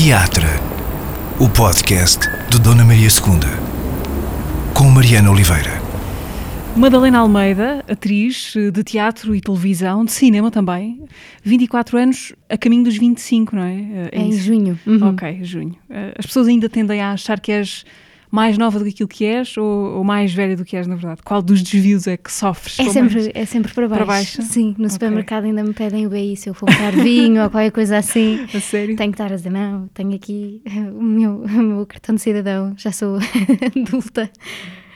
Teatro, o podcast de Dona Maria II, com Mariana Oliveira. Madalena Almeida, atriz de teatro e televisão, de cinema também, 24 anos a caminho dos 25, não é? É, em junho. Uhum. Ok, junho. Eh, as pessoas ainda tendem a achar que és mais nova do que aquilo que és ou, ou, mais velha do que és, na verdade? Qual dos desvios é que sofres? É, sempre, é sempre para baixo. Para baixo? Sim, no supermercado okay. ainda me pedem o BI se eu for comprar vinho ou qualquer coisa assim. A sério? Tenho que estar a dizer, não, tenho aqui o meu, o meu cartão de cidadão, já sou adulta.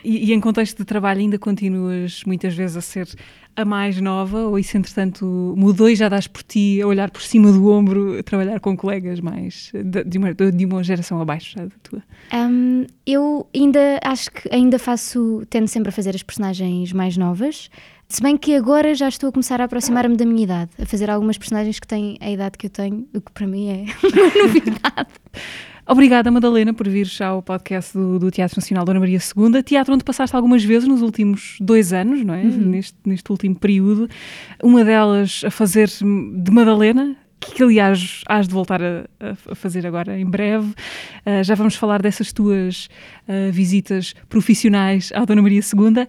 E, e, em contexto de trabalho ainda continuas muitas vezes a ser a mais nova ou isso entretanto mudou e já dás por ti a olhar por cima do ombro a trabalhar com colegas mais de, de, uma, de uma, geração abaixo já da tua? Um, eu ainda acho que ainda faço, tendo sempre a fazer as personagens mais novas, se bem que agora já estou a começar a aproximar-me da minha idade, a fazer algumas personagens que têm a idade que eu tenho, o que para mim é uma novidade. Obrigada, Madalena, por vir já ao podcast do, do, Teatro Nacional Dona Maria II, teatro onde passaste algumas vezes nos últimos dois anos, não é? Uhum. Neste, neste último período. Uma delas a fazer de Madalena, que aliás has de voltar a, a fazer agora em breve. Uh, já vamos falar dessas tuas uh, visitas profissionais à Dona Maria II. Uh,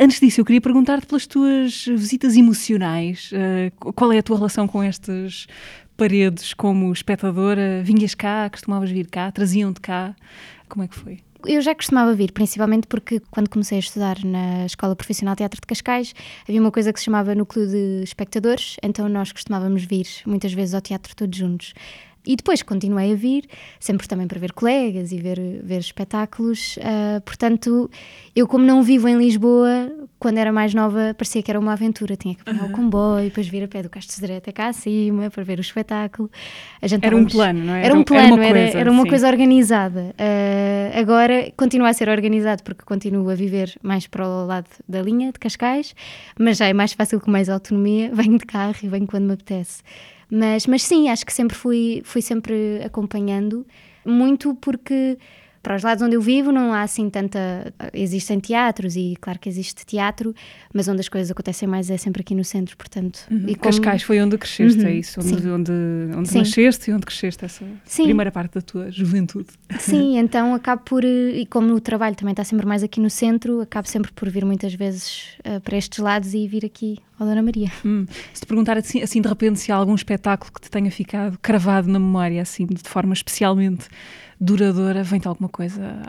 antes disso, eu queria perguntar-te pelas tuas visitas emocionais. qual é a tua relação com estas paredes como espectadora? Vinhas cá, costumavas vir cá, traziam-te cá? Como é que foi? Eu já costumava vir, principalmente porque quando comecei a estudar na Escola Profissional de Teatro de Cascais, havia uma coisa que se chamava Núcleo de Espectadores, então nós costumávamos vir muitas vezes ao teatro todos juntos. E depois continuei a vir, sempre também para ver colegas e ver, ver espetáculos. Uh, portanto, eu, como não vivo em Lisboa, quando era mais nova, parecia que era uma aventura. Tinha que apanhar uhum. o comboio, depois vir a pé do Castro Sodré até cá acima para ver o espetáculo. era um plano, não é? Era um plano, era uma coisa, era, era uma coisa organizada. Uh, agora continua a ser organizado porque continuo a viver mais para o lado da linha de Cascais, mas já é mais fácil com mais autonomia. Venho de carro e venho quando me apetece. Mas, mas sim, acho que sempre fui, fui sempre acompanhando, muito porque para os lados onde eu vivo não há assim tanta. Existem teatros e claro que existe teatro, mas onde as coisas acontecem mais é sempre aqui no centro, portanto. Uhum. E como... Cascais foi onde cresceste, é uhum. é isso? Onde, onde, onde nasceste e onde cresceste essa Sim. primeira parte da tua juventude. Sim, então acabo por. E como o trabalho também está sempre mais aqui no centro, acabo sempre por vir muitas vezes uh, para estes lados e vir aqui ao Dona Maria. Hum. Se te perguntar assim, assim de repente se há algum espetáculo que te tenha ficado cravado na memória, assim, de forma especialmente duradoura, vem-te alguma coisa?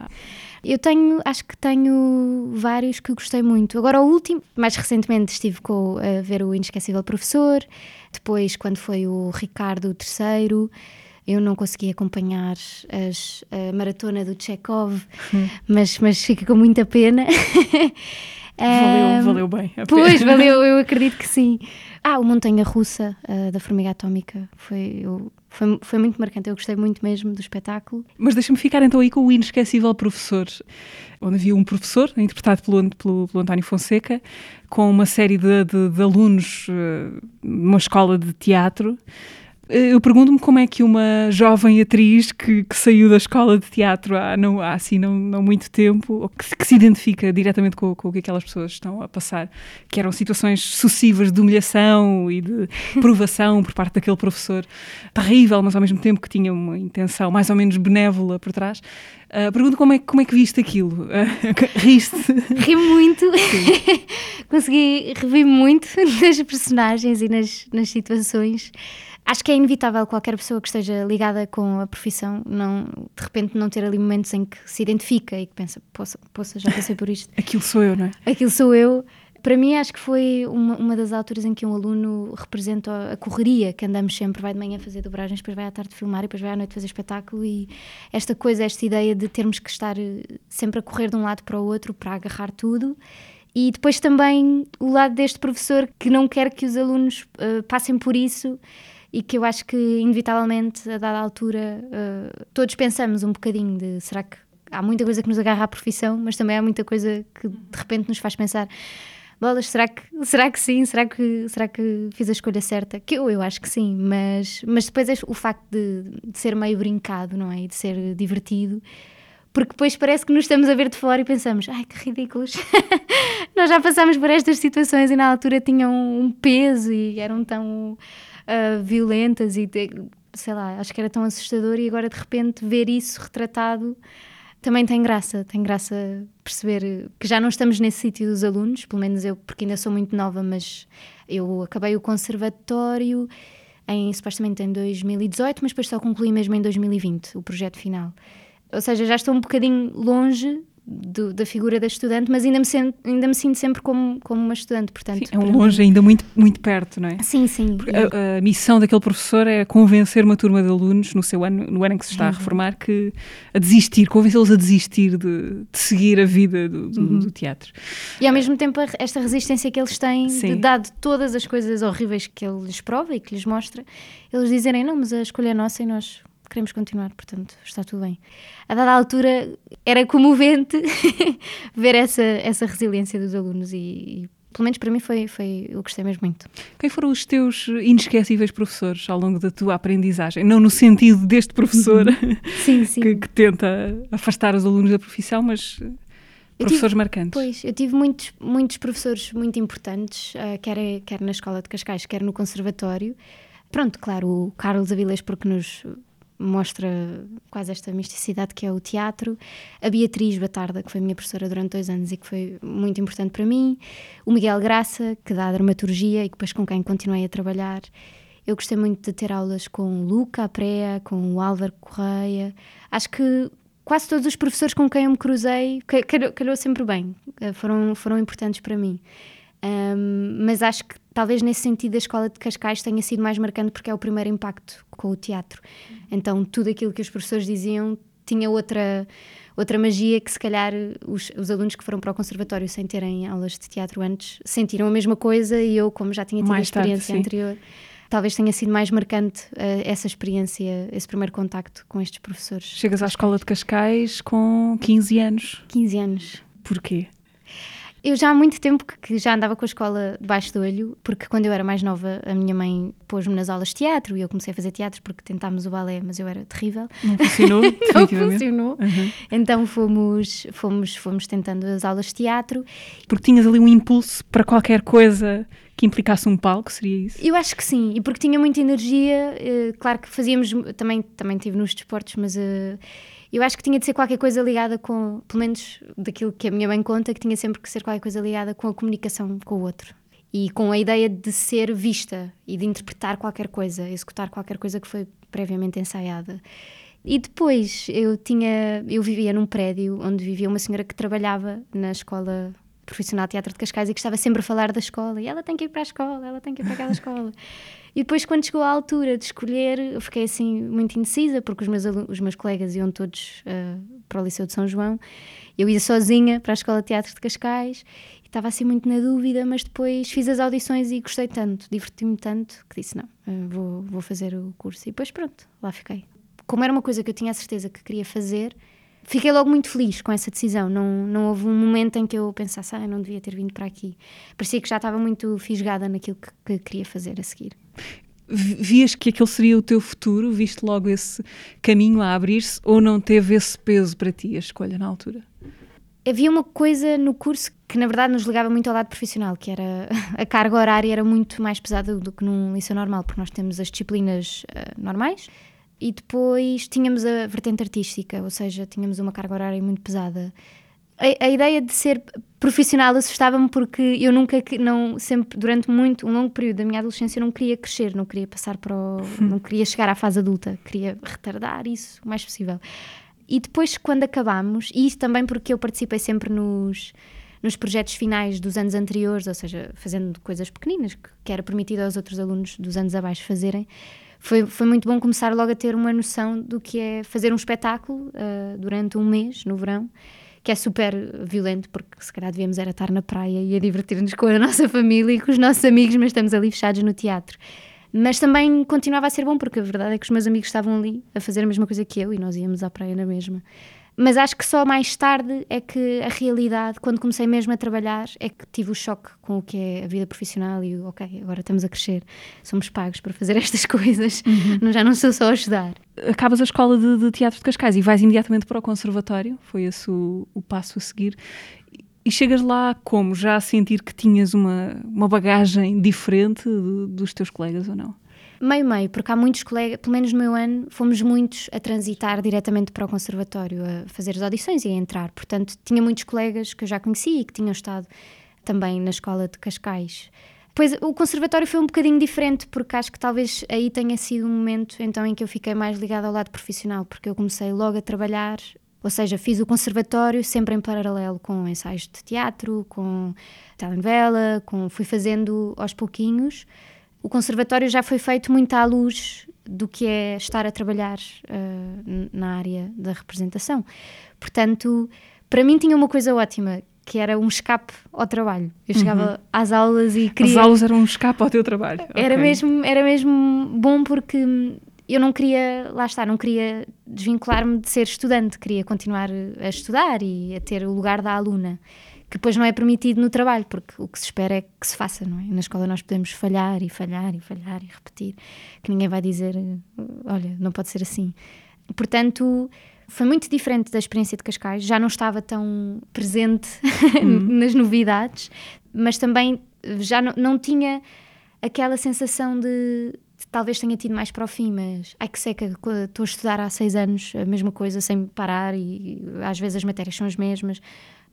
Eu tenho, acho que tenho vários que gostei muito. Agora, o último, mais recentemente estive com, a ver o Inesquecível Professor, depois, quando foi o Ricardo III, eu não consegui acompanhar as, a maratona do Chekhov, hum. mas, mas fica com muita pena. Valeu, valeu bem. Pois, valeu, eu acredito que sim. Ah, o Montanha Russa, uh, da Formiga Atómica, foi, foi, foi muito marcante. Eu gostei muito mesmo do espetáculo. Mas deixa-me ficar então aí com o inesquecível professor, onde havia um professor, interpretado pelo, pelo, pelo António Fonseca, com uma série de, de, de alunos uh, numa escola de teatro eu pergunto-me como é que uma jovem atriz que, que, saiu da escola de teatro há, não, há assim não, não muito tempo, ou que, que se identifica diretamente com, com, o que aquelas pessoas estão a passar, que eram situações sucessivas de humilhação e de provação por parte daquele professor terrível, mas ao mesmo tempo que tinha uma intenção mais ou menos benévola por trás. Uh, pergunto como é, como é que viste aquilo? Uh, Riste? Ri muito. Consegui rever muito nas personagens e nas, nas situações acho que é inevitável qualquer pessoa que esteja ligada com a profissão não de repente não ter ali momentos em que se identifica e que pensa, poça, poça já passei por isto. Aquilo sou eu, não é? Aquilo sou eu. Para mim, acho que foi uma, uma das alturas em que um aluno representa a correria que andamos sempre, vai de manhã fazer dobragens, depois vai à tarde filmar e depois vai à noite fazer espetáculo. E esta coisa, esta ideia de termos que estar eh, sempre a correr de um lado para o outro para agarrar tudo. E depois também o lado deste professor que não quer que os alunos uh, passem por isso e que eu acho que, inevitavelmente, a dada altura, uh, todos pensamos um bocadinho de será que há muita coisa que nos agarra à profissão, mas também há muita coisa que de repente nos faz pensar. Bolas, será que, será que sim? Será que, será que fiz a escolha certa? Que eu, eu acho que sim, mas, mas depois é o facto de, de ser meio brincado, não é? E de ser divertido, porque depois parece que nos estamos a ver de fora e pensamos, ai que ridículos, nós já passámos por estas situações e na altura tinham um peso e eram tão uh, violentas e sei lá, acho que era tão assustador e agora de repente ver isso retratado também tem graça, tem graça perceber que já não estamos nesse sítio dos alunos, pelo menos eu, porque ainda sou muito nova, mas eu acabei o conservatório em supostamente em 2018, mas depois só concluí mesmo em 2020 o projeto final. Ou seja, já estou um bocadinho longe do, da figura da estudante, mas ainda me, sinto, ainda me sinto sempre como, como uma estudante, portanto... Sim, é um longe ainda muito, muito perto, não é? Sim, sim. A, a, missão daquele professor é convencer uma turma de alunos no seu ano, no ano em que se está uhum. a reformar, que a desistir, convencê-los a desistir de, de, seguir a vida do, do, uhum. do, teatro. E ao mesmo tempo esta resistência que eles têm, de, dado todas as coisas horríveis que ele lhes prova e que lhes mostra, eles dizerem, não, mas a escolha é nossa e nós queremos continuar, portanto está tudo bem. A dada altura era comovente ver essa, essa resiliência dos alunos e, e pelo menos para mim foi, foi, eu gostei mesmo muito. Quem foram os teus inesquecíveis professores ao longo da tua aprendizagem? Não no sentido deste professor uhum. sim, sim. Que, que, tenta afastar os alunos da profissão, mas professores tive, marcantes. Pois, eu tive muitos, muitos professores muito importantes, uh, quer, quer na Escola de Cascais, quer no Conservatório. Pronto, claro, o Carlos Avilés, porque nos mostra quase esta misticidade que é o teatro. A Beatriz Batarda, que foi minha professora durante dois anos e que foi muito importante para mim. O Miguel Graça, que dá a dramaturgia e depois com quem continuei a trabalhar. Eu gostei muito de ter aulas com o Luca Aprea, com o Álvaro Correia. Acho que quase todos os professores com quem eu me cruzei calhou, sempre bem, eh, foram, foram importantes para mim. Um, mas acho que talvez nesse sentido a escola de Cascais tenha sido mais marcante porque é o primeiro impacto com o teatro. Então tudo aquilo que os professores diziam tinha outra outra magia que se calhar os, os alunos que foram para o conservatório sem terem aulas de teatro antes sentiram a mesma coisa e eu como já tinha tido mais a experiência tarde, anterior talvez tenha sido mais marcante uh, essa experiência, esse primeiro contacto com estes professores. Chegas à escola de Cascais com 15 anos. 15 anos. Porquê? Eu já há muito tempo que já andava com a escola debaixo do olho, porque quando eu era mais nova, a minha mãe pôs-me nas aulas de teatro e eu comecei a fazer teatro porque tentámos o balé, mas eu era terrível. Não funcionou? Não funcionou. Uhum. Então fomos, fomos, fomos tentando as aulas de teatro. Porque tinhas ali um impulso para qualquer coisa que implicasse um palco, seria isso? Eu acho que sim, e porque tinha muita energia, uh, claro que fazíamos, também, também tive nos desportos, mas. Eu acho que tinha de ser qualquer coisa ligada com, pelo menos daquilo que a minha mãe conta, que tinha sempre que ser qualquer coisa ligada com a comunicação com o outro e com a ideia de ser vista e de interpretar qualquer coisa, executar qualquer coisa que foi previamente ensaiada. E depois eu tinha, eu vivia num prédio onde vivia uma senhora que trabalhava na escola profissional de teatro de Cascais e que estava sempre a falar da escola e ela tem que ir para a escola, ela tem que ir para aquela escola. E depois, quando chegou a altura de escolher, eu fiquei assim muito indecisa, porque os meus, os meus colegas iam todos uh, para o Liceu de São João. Eu ia sozinha para a Escola de Teatro de Cascais e estava assim muito na dúvida, mas depois fiz as audições e gostei tanto, diverti-me tanto, que disse: não, uh, vou, vou fazer o curso. E depois, pronto, lá fiquei. Como era uma coisa que eu tinha a certeza que queria fazer, fiquei logo muito feliz com essa decisão. Não, não houve um momento em que eu pensasse, ah, eu não devia ter vindo para aqui. Parecia que já estava muito fisgada naquilo que, que queria fazer a seguir. Vias que aquele seria o teu futuro? Viste logo esse caminho a abrir-se ou não teve esse peso para ti a escolha na altura? Havia uma coisa no curso que na verdade nos ligava muito ao lado profissional, que era a carga horária era muito mais pesada do que num liceu normal, porque nós temos as disciplinas uh, normais, e depois tínhamos a vertente artística, ou seja, tínhamos uma carga horária muito pesada. A, a ideia de ser profissional assustava-me porque eu nunca, não, sempre, durante muito, um longo período da minha adolescência, não queria crescer, não queria passar para o, não queria chegar à fase adulta, queria retardar isso o mais possível. E depois, quando acabámos, e isso também porque eu participei sempre nos, nos projetos finais dos anos anteriores, ou seja, fazendo coisas pequeninas que, que era permitido aos outros alunos dos anos abaixo fazerem, foi, foi muito bom começar logo a ter uma noção do que é fazer um espetáculo uh, durante um mês, no verão, que é super violento, porque se calhar devíamos era estar na praia e a divertir-nos com a nossa família e com os nossos amigos, mas estamos ali fechados no teatro. Mas também continuava a ser bom, porque a verdade é que os meus amigos estavam ali a fazer a mesma coisa que eu e nós íamos à praia na mesma. Mas acho que só mais tarde é que a realidade, quando comecei mesmo a trabalhar, é que tive o choque com o que é a vida profissional e o, ok, agora estamos a crescer, somos pagos para fazer estas coisas, uhum. já não sou só a ajudar. Acabas a escola de, de, teatro de Cascais e vais imediatamente para o conservatório, foi esse o, o passo a seguir. E chegas lá como? Já a sentir que tinhas uma, uma bagagem diferente do, dos teus colegas ou não? Meio-meio, porque há muitos colegas, pelo menos no meu ano, fomos muitos a transitar diretamente para o conservatório, a fazer as audições e a entrar. Portanto, tinha muitos colegas que eu já conhecia e que tinham estado também na escola de Cascais. Pois o conservatório foi um bocadinho diferente, porque acho que talvez aí tenha sido um momento então em que eu fiquei mais ligada ao lado profissional, porque eu comecei logo a trabalhar, ou seja, fiz o conservatório sempre em paralelo com ensaios de teatro, com telenovela, com fui fazendo aos pouquinhos. O conservatório já foi feito muito à luz do que é estar a trabalhar uh, na área da representação. Portanto, para mim tinha uma coisa ótima, que era um escape ao trabalho. Eu chegava uhum. às aulas e queria... As aulas eram um escape ao teu trabalho. Era, okay. mesmo, era mesmo bom porque eu não queria, lá está, não queria desvincular-me de ser estudante, queria continuar a estudar e a ter o lugar da aluna, que depois não é permitido no trabalho, porque o que se espera é que se faça, não é? Na escola nós podemos falhar e falhar e falhar e repetir, que ninguém vai dizer, olha, não pode ser assim. Portanto, foi muito diferente da experiência de Cascais, já não estava tão presente uhum. nas novidades, mas também já não, não tinha aquela sensação de, de, talvez tenha tido mais para o fim, mas ai que seca, estou a estudar há seis anos a mesma coisa sem parar e, e às vezes as matérias são as mesmas.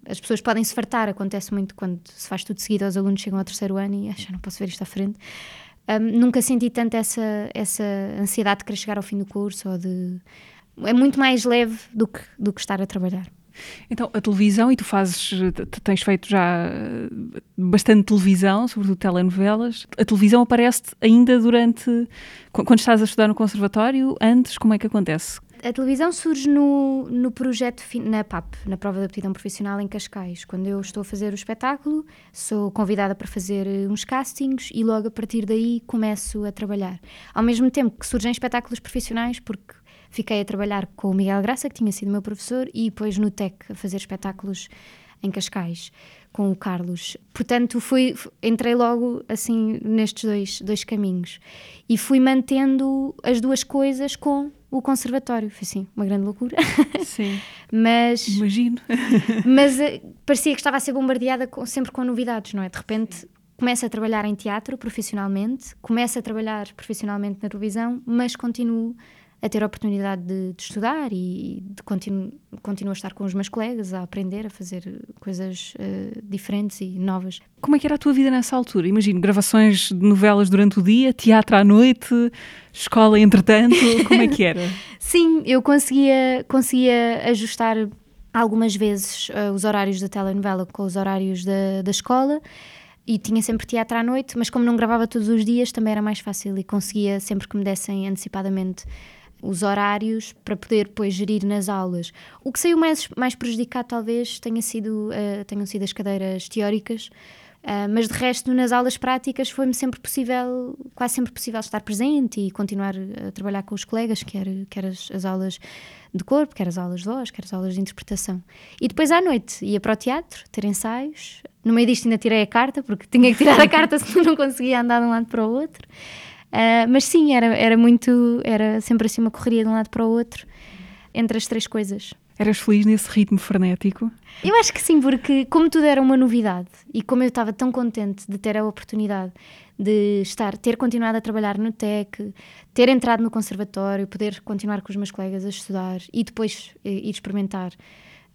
As pessoas podem se fartar, acontece muito quando se faz tudo seguido, os alunos chegam ao terceiro ano e já não posso ver isto à frente. Um, nunca senti tanto essa, essa ansiedade de querer chegar ao fim do curso ou de é muito mais leve do que, do que estar a trabalhar. Então, a televisão, e tu fazes, tens feito já bastante televisão, sobretudo telenovelas. A televisão aparece ainda durante, quando estás a estudar no conservatório, antes, como é que acontece? A televisão surge no, no projeto, na PAP, na Prova de Aptidão Profissional em Cascais. Quando eu estou a fazer o espetáculo, sou convidada para fazer eh, uns castings e logo a partir daí começo a trabalhar. Ao mesmo tempo que surgem espetáculos profissionais, porque fiquei a trabalhar com o Miguel Graça, que tinha sido meu professor, e depois no TEC a fazer espetáculos em Cascais com o Carlos. Portanto, fui, entrei logo assim nestes dois, dois caminhos e fui mantendo as duas coisas com o conservatório. Foi assim, uma grande loucura. Sim. mas imagino. mas uh, parecia que estava a ser bombardeada com, sempre com novidades, não é? De repente começo a trabalhar em teatro profissionalmente, começo a trabalhar profissionalmente na televisão, mas continuo a ter a oportunidade de, de estudar e de continuo, continuo a estar com os meus colegas, a aprender, a fazer coisas uh, diferentes e novas. Como é que era a tua vida nessa altura? Imagino, gravações de novelas durante o dia, teatro à noite, escola entretanto, como é que era? Sim, eu conseguia, conseguia ajustar algumas vezes uh, os horários da telenovela com os horários da, da escola e tinha sempre teatro à noite, mas como não gravava todos os dias também era mais fácil e conseguia sempre que me dessem antecipadamente os horários para poder depois gerir nas aulas. O que saiu mais, mais prejudicado talvez tenha sido, uh, tenham sido as cadeiras teóricas, uh, mas de resto nas aulas práticas foi-me sempre possível, quase sempre possível estar presente e continuar a trabalhar com os colegas, quer, quer as, as aulas de corpo, quer as aulas de voz, quer as aulas de interpretação. E depois à noite ia para o teatro, ter ensaios. No meio disto ainda tirei a carta, porque tinha que tirar a carta senão não conseguia andar de um lado para o outro. Uh, mas sim, era, era muito, era sempre assim uma correria de um lado para o outro, entre as três coisas. Eras feliz nesse ritmo frenético? Eu acho que sim, porque como tudo era uma novidade e como eu estava tão contente de ter a oportunidade de estar, ter continuado a trabalhar no TEC, ter entrado no conservatório, poder continuar com os meus colegas a estudar e depois eh, ir experimentar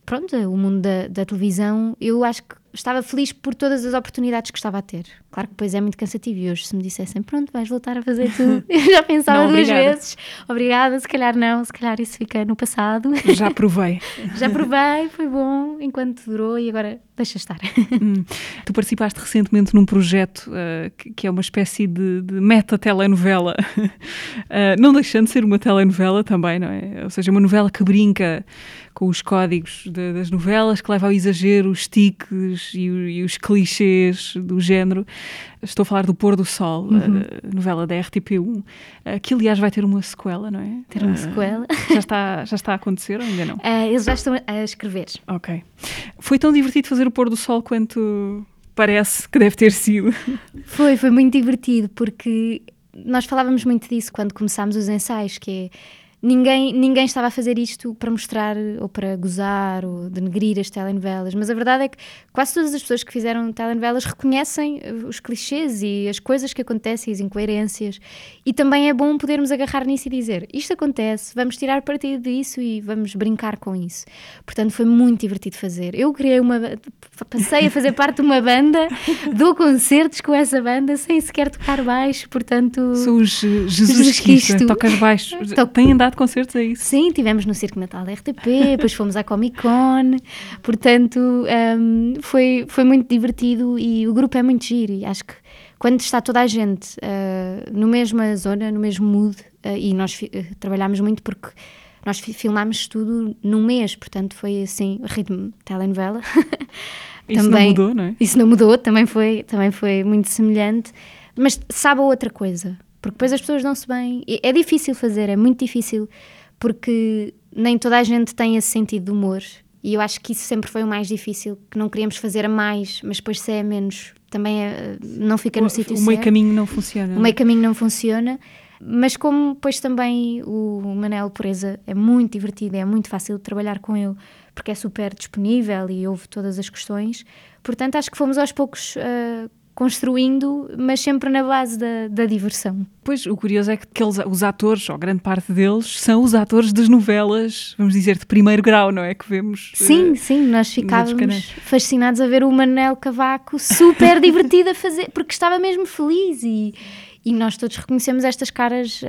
pronto, o mundo da, da, televisão, eu acho que estava feliz por todas as oportunidades que estava a ter. Claro que depois é muito cansativo e hoje se me dissessem, pronto, vais voltar a fazer tudo, eu já pensava não, duas vezes, obrigada, se calhar não, se calhar isso fica no passado. Já provei. já provei, foi bom enquanto durou e agora deixa estar. Hum. Tu participaste recentemente num projeto uh, que, que, é uma espécie de, de meta-telenovela, uh, não deixando de ser uma telenovela também, não é? Ou seja, uma novela que brinca com os códigos de, das novelas, que leva ao exagero, os tiques e, e, os clichês do género. Estou a falar do Pôr do Sol, uhum. a novela da RTP1, que aliás vai ter uma sequela, não é? Ter uma uh, sequela. Já está, já está a acontecer ou ainda não? Uh, eles já estão a escrever. Ok. Foi tão divertido fazer o Pôr do Sol quanto parece que deve ter sido. Foi, foi muito divertido, porque nós falávamos muito disso quando começámos os ensaios, que é ninguém, ninguém estava a fazer isto para mostrar ou para gozar ou denegrir as telenovelas, mas a verdade é que quase todas as pessoas que fizeram telenovelas reconhecem eh, os clichês e as coisas que acontecem, as incoerências, e também é bom podermos agarrar nisso e dizer isto acontece, vamos tirar partido disso e vamos brincar com isso. Portanto, foi muito divertido fazer. Eu criei uma. passei a fazer parte de uma banda, dou concertos com essa banda sem sequer tocar baixo, portanto. Sou Jesus, Jesus Cristo, tocas baixo. Tem andado de concertos, é isso? Sim, tivemos no Circo Natal da RTP, depois fomos à Comic Con, portanto um, foi, foi muito divertido e o grupo é muito giro e acho que quando está toda a gente uh, no mesma zona, no mesmo mood, uh, e nós uh, trabalhámos muito porque nós filmámos tudo num mês, portanto foi assim, ritmo telenovela. Isso também, não mudou, não é? Isso não mudou, também foi, também foi muito semelhante. Mas sabe a outra coisa, porque depois as pessoas dão-se bem. É difícil fazer, é muito difícil, porque nem toda a gente tem esse sentido de humor. E eu acho que isso sempre foi o mais difícil, que não queríamos fazer a mais, mas depois se é a menos, também é, não fica no sítio certo. O meio caminho não funciona. O meio caminho não funciona. Mas como depois também o Manel Pureza é muito divertido, é muito fácil de trabalhar com ele, porque é super disponível e ouve todas as questões. Portanto, acho que fomos aos poucos uh, construindo, mas sempre na base da, da, diversão. Pois, o curioso é que eles, os atores, ou grande parte deles, são os atores das novelas, vamos dizer, de primeiro grau, não é? Que vemos. Sim, uh, sim, nós ficávamos fascinados a ver o Manel Cavaco super divertido a fazer, porque estava mesmo feliz e. E nós todos reconhecemos estas caras, uh,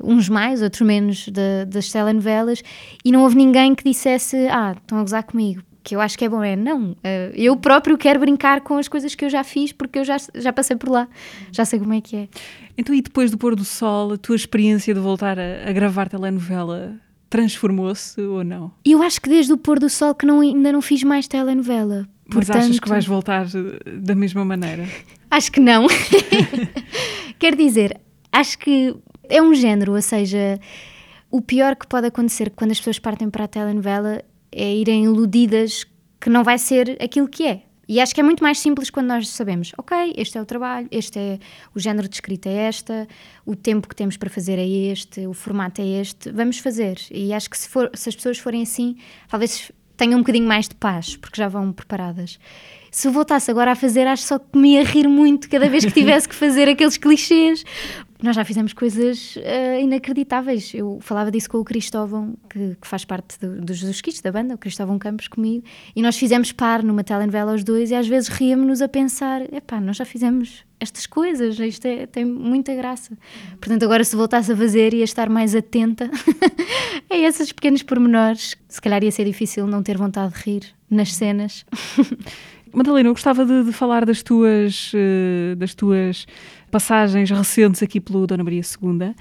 uns mais, outros menos, de, das telenovelas, e não houve ninguém que dissesse: Ah, estão a gozar comigo que eu acho que é bom é não, uh, eu próprio quero brincar com as coisas que eu já fiz porque eu já, já passei por lá, já sei como é que é. Então, e depois do pôr do sol, a tua experiência de voltar a, a gravar telenovela transformou-se ou não? Eu acho que desde o pôr do sol que não, ainda não fiz mais telenovela. Mas Portanto, achas que vais voltar eh, da mesma maneira? Acho que não. Quer dizer, acho que é um género, ou seja, o pior que pode acontecer quando as pessoas partem para a telenovela é irem iludidas que não vai ser aquilo que é. E acho que é muito mais simples quando nós sabemos, ok, este é o trabalho, este é o género de escrita é esta, o tempo que temos para fazer é este, o formato é este, vamos fazer. E acho que se, for, se as pessoas forem assim, talvez tenham um bocadinho mais de paz, porque já vão preparadas. Se voltasse agora a fazer, acho só que me ia rir muito cada vez que tivesse que fazer aqueles clichês, nós já fizemos coisas uh, inacreditáveis. Eu falava disso com o Cristóvão, que, que faz parte do, dos Jesus da banda, o Cristóvão Campos comigo, e nós fizemos par numa telenovela os dois, e às vezes ríamos-nos a pensar: epá, nós já fizemos estas coisas, isto é, tem muita graça. Portanto, agora se voltasse a fazer, ia estar mais atenta a esses pequenos pormenores. Se calhar ia ser difícil não ter vontade de rir nas cenas. Madalena, eu gostava de, de falar das tuas, uh, das tuas passagens recentes aqui pelo Dona Maria II.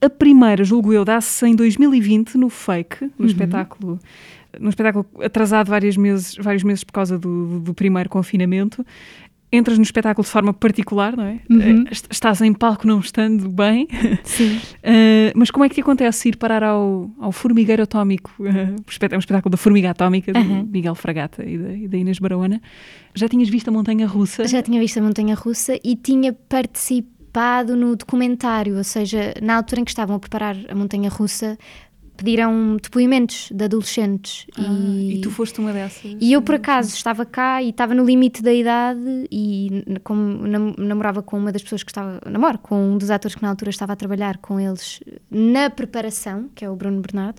A primeira, julgo eu, dá-se em 2020 no Fake, no uhum. espetáculo num espetáculo atrasado vários meses, vários meses por causa do, do primeiro confinamento entras no espetáculo de forma particular, não é? Uhum. Eh, estás em palco não estando bem. Sim. Uh, mas como é que te acontece ir parar ao, ao Formigueiro Atómico? Uh, é um espetáculo da Formiga Atómica, uhum. de Miguel Fragata e da, e da Inês Barahona. Já tinhas visto a Montanha Russa? Já tinha visto a Montanha Russa e tinha participado no documentário, ou seja, na altura em que estavam a preparar a Montanha Russa, pediram depoimentos de adolescentes. Ah, e, e, tu foste uma dessas? E eu, por acaso, estava cá e estava no limite da idade e como namorava com uma das pessoas que estava... Namoro com um dos atores que na altura estava a trabalhar com eles na preparação, que é o Bruno Bernardo.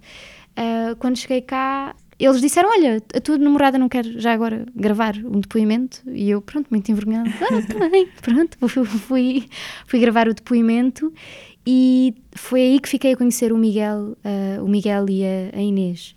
Uh, quando cheguei cá, eles disseram: Olha, a tua namorada não quer já agora gravar um depoimento? E eu, pronto, muito envergonhada, ah, tá bem, pronto, fui, fui gravar o depoimento e foi aí que fiquei a conhecer o Miguel, uh, o Miguel e a, a Inês.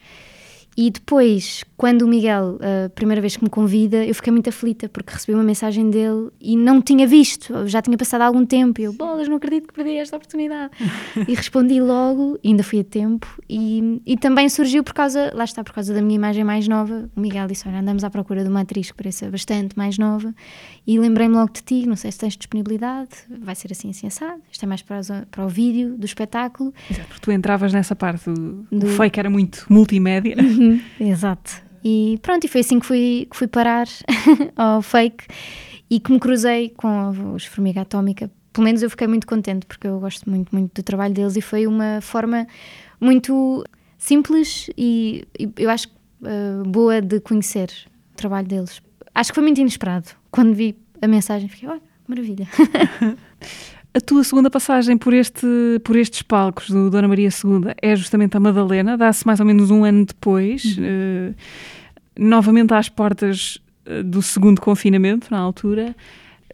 E depois, quando o Miguel, a primeira vez que me convida, eu fiquei muito aflita porque recebi uma mensagem dele e não tinha visto, já tinha passado algum tempo. E eu, bolas, não acredito que perdi esta oportunidade. e respondi logo, ainda fui a tempo. E, e também surgiu por causa, lá está, por causa da minha imagem mais nova. O Miguel disse: Olha, andamos à procura de uma atriz que pareça bastante mais nova. E lembrei-me logo de ti, não sei se tens disponibilidade, vai ser assim, assim, assado. Isto é mais para, para o vídeo do espetáculo. Exato, porque tu entravas nessa parte do, do... fake, era muito multimédia. Uhum, exato. E pronto, e foi assim que fui, que fui parar ao fake e que me cruzei com os Formiga Atómica pelo menos eu fiquei muito contente porque eu gosto muito, muito do trabalho deles e foi uma forma muito simples e, e eu acho uh, boa de conhecer o trabalho deles. Acho que foi muito inesperado. Quando vi a mensagem, fiquei, olha, maravilha. A tua segunda passagem por, este, por estes palcos do Dona Maria II é justamente a Madalena, dá-se mais ou menos um ano depois, uhum. uh, novamente às portas uh, do segundo confinamento, na altura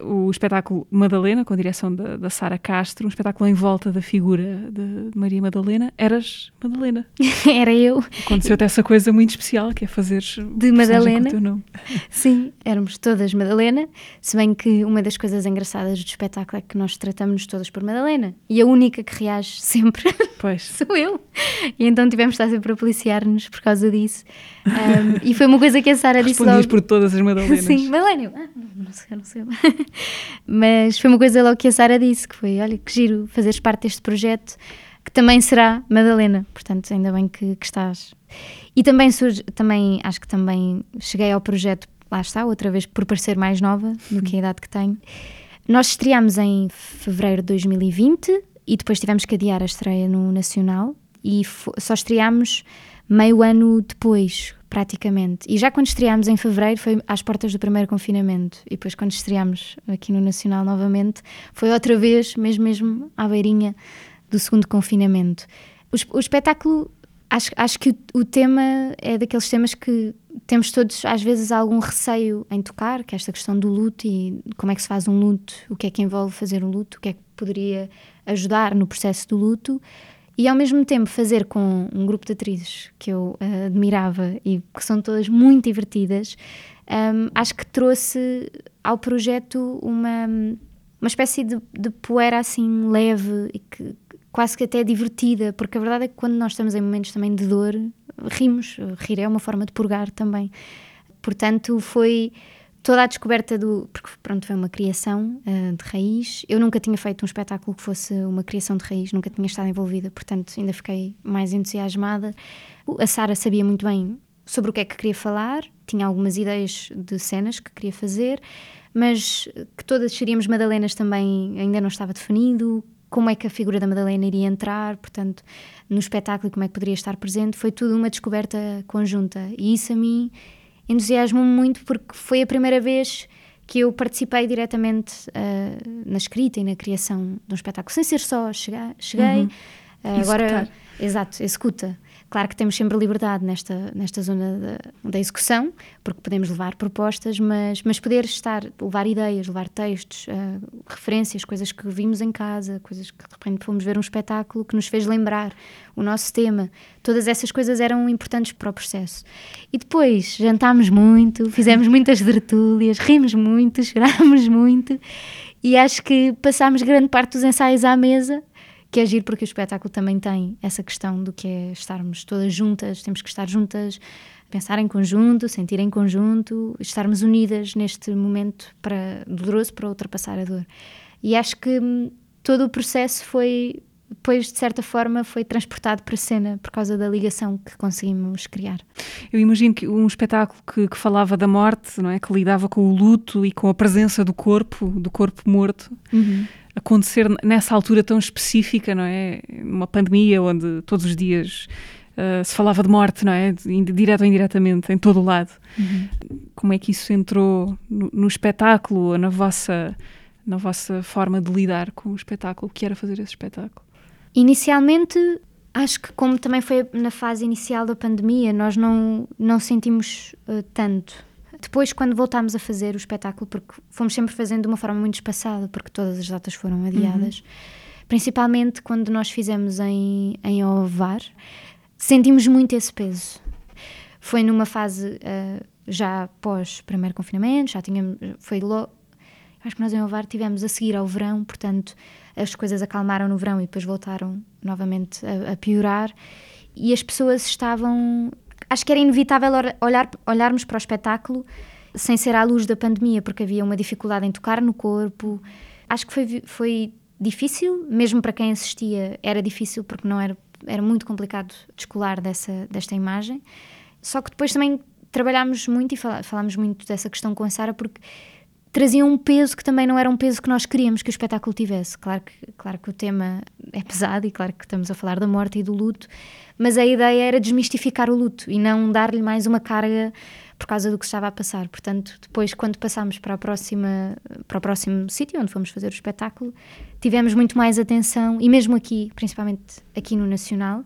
o espetáculo Madalena, com a direção da, da Sara Castro, um espetáculo em volta da figura de Maria Madalena. Eras Madalena. Era eu. Aconteceu-te essa coisa muito especial, que é fazer de Madalena. Sim, éramos todas Madalena, se bem que uma das coisas engraçadas do espetáculo é que nós tratamos-nos todas por Madalena. E a única que reage sempre pois. sou eu. E então tivemos de estar sempre a policiar-nos por causa disso. Um, e foi uma coisa que a Sara disse logo. por todas as Madalenas. Sim, Madalena. Ah, não sei, não sei. Mas foi uma coisa logo que a Sara disse, que foi, olha, que giro fazeres parte deste projeto, que também será Madalena, portanto, ainda bem que, que estás. E também surge, também, acho que também cheguei ao projeto, lá está, outra vez por parecer mais nova do que a idade que tenho. Nós estreámos em fevereiro de 2020 e depois tivemos que adiar a estreia no Nacional e só estreámos meio ano depois, praticamente. E já quando estreámos em fevereiro foi às portas do primeiro confinamento. E depois quando estreámos aqui no Nacional novamente foi outra vez, mesmo mesmo à beirinha do segundo confinamento. O, o espetáculo, acho, acho que o, o, tema é daqueles temas que temos todos às vezes algum receio em tocar, que é esta questão do luto e como é que se faz um luto, o que é que envolve fazer um luto, o que é que poderia ajudar no processo do luto e ao mesmo tempo fazer com um grupo de atrizes que eu uh, admirava e que são todas muito divertidas, um, acho que trouxe ao projeto uma, uma espécie de, de poeira assim leve e que quase que até divertida, porque a verdade é que quando nós estamos em momentos também de dor, rimos. Rir é uma forma de purgar também. Portanto, foi toda a descoberta do. Porque, pronto, foi uma criação uh, de raiz. Eu nunca tinha feito um espetáculo que fosse uma criação de raiz, nunca tinha estado envolvida, portanto, ainda fiquei mais entusiasmada. A Sara sabia muito bem sobre o que é que queria falar, tinha algumas ideias de cenas que queria fazer, mas que todas seríamos Madalenas também ainda não estava definido. Como é que a figura da Madalena iria entrar, portanto, no espetáculo, como é que poderia estar presente, foi tudo uma descoberta conjunta. E isso a mim entusiasmo-me muito porque foi a primeira vez que eu participei diretamente uh, na escrita e na criação de um espetáculo, sem ser só chegar, cheguei, uhum. uh, agora, exato, executa. Claro que temos sempre liberdade nesta, nesta zona da, execução, porque podemos levar propostas, mas, mas poder estar, levar ideias, levar textos, uh, referências, coisas que vimos em casa, coisas que de repente fomos ver um espetáculo que nos fez lembrar o nosso tema, todas essas coisas eram importantes para o processo. E depois jantámos muito, fizemos muitas tertúlias, rimos muito, chorámos muito, e acho que passámos grande parte dos ensaios à mesa que é giro porque o espetáculo também tem essa questão do que é estarmos todas juntas, temos que estar juntas, pensar em conjunto, sentir em conjunto, estarmos unidas neste momento para, doloroso para ultrapassar a dor. E acho que hum, todo o processo foi, depois de certa forma, foi transportado para a cena por causa da ligação que conseguimos criar. Eu imagino que um espetáculo que, que falava da morte, não é, que lidava com o luto e com a presença do corpo, do corpo morto. Uhum acontecer nessa altura tão específica, não é? Uma pandemia onde todos os dias uh, se falava de morte, não é? Direto ou indiretamente, em todo o lado. Uhum. Como é que isso entrou no, no espetáculo ou na vossa, na vossa forma de lidar com o espetáculo? O que era fazer esse espetáculo? Inicialmente, acho que como também foi na fase inicial da pandemia, nós não, não sentimos uh, tanto depois, quando voltámos a fazer o espetáculo, porque fomos sempre fazendo de uma forma muito espaçada, porque todas as datas foram adiadas, uhum. principalmente quando nós fizemos em, em Ovar, sentimos muito esse peso. Foi numa fase uh, já pós primeiro confinamento, já tínhamos, foi logo, acho que nós em Ovar tivemos a seguir ao verão, portanto as coisas acalmaram no verão e depois voltaram novamente a, a piorar e as pessoas estavam acho que era inevitável olhar, olharmos para o espetáculo sem ser à luz da pandemia, porque havia uma dificuldade em tocar no corpo. Acho que foi, foi difícil, mesmo para quem assistia, era difícil porque não era, era muito complicado descolar dessa, desta imagem. Só que depois também trabalhámos muito e falámos muito dessa questão com a Sara, porque traziam um peso que também não era um peso que nós queríamos que o espetáculo tivesse. Claro que, claro que o tema é pesado e claro que estamos a falar da morte e do luto, mas a ideia era desmistificar o luto e não dar-lhe mais uma carga por causa do que estava a passar. Portanto, depois, quando passámos para, a próxima, para o próximo sítio onde fomos fazer o espetáculo, tivemos muito mais atenção, e mesmo aqui, principalmente aqui no Nacional,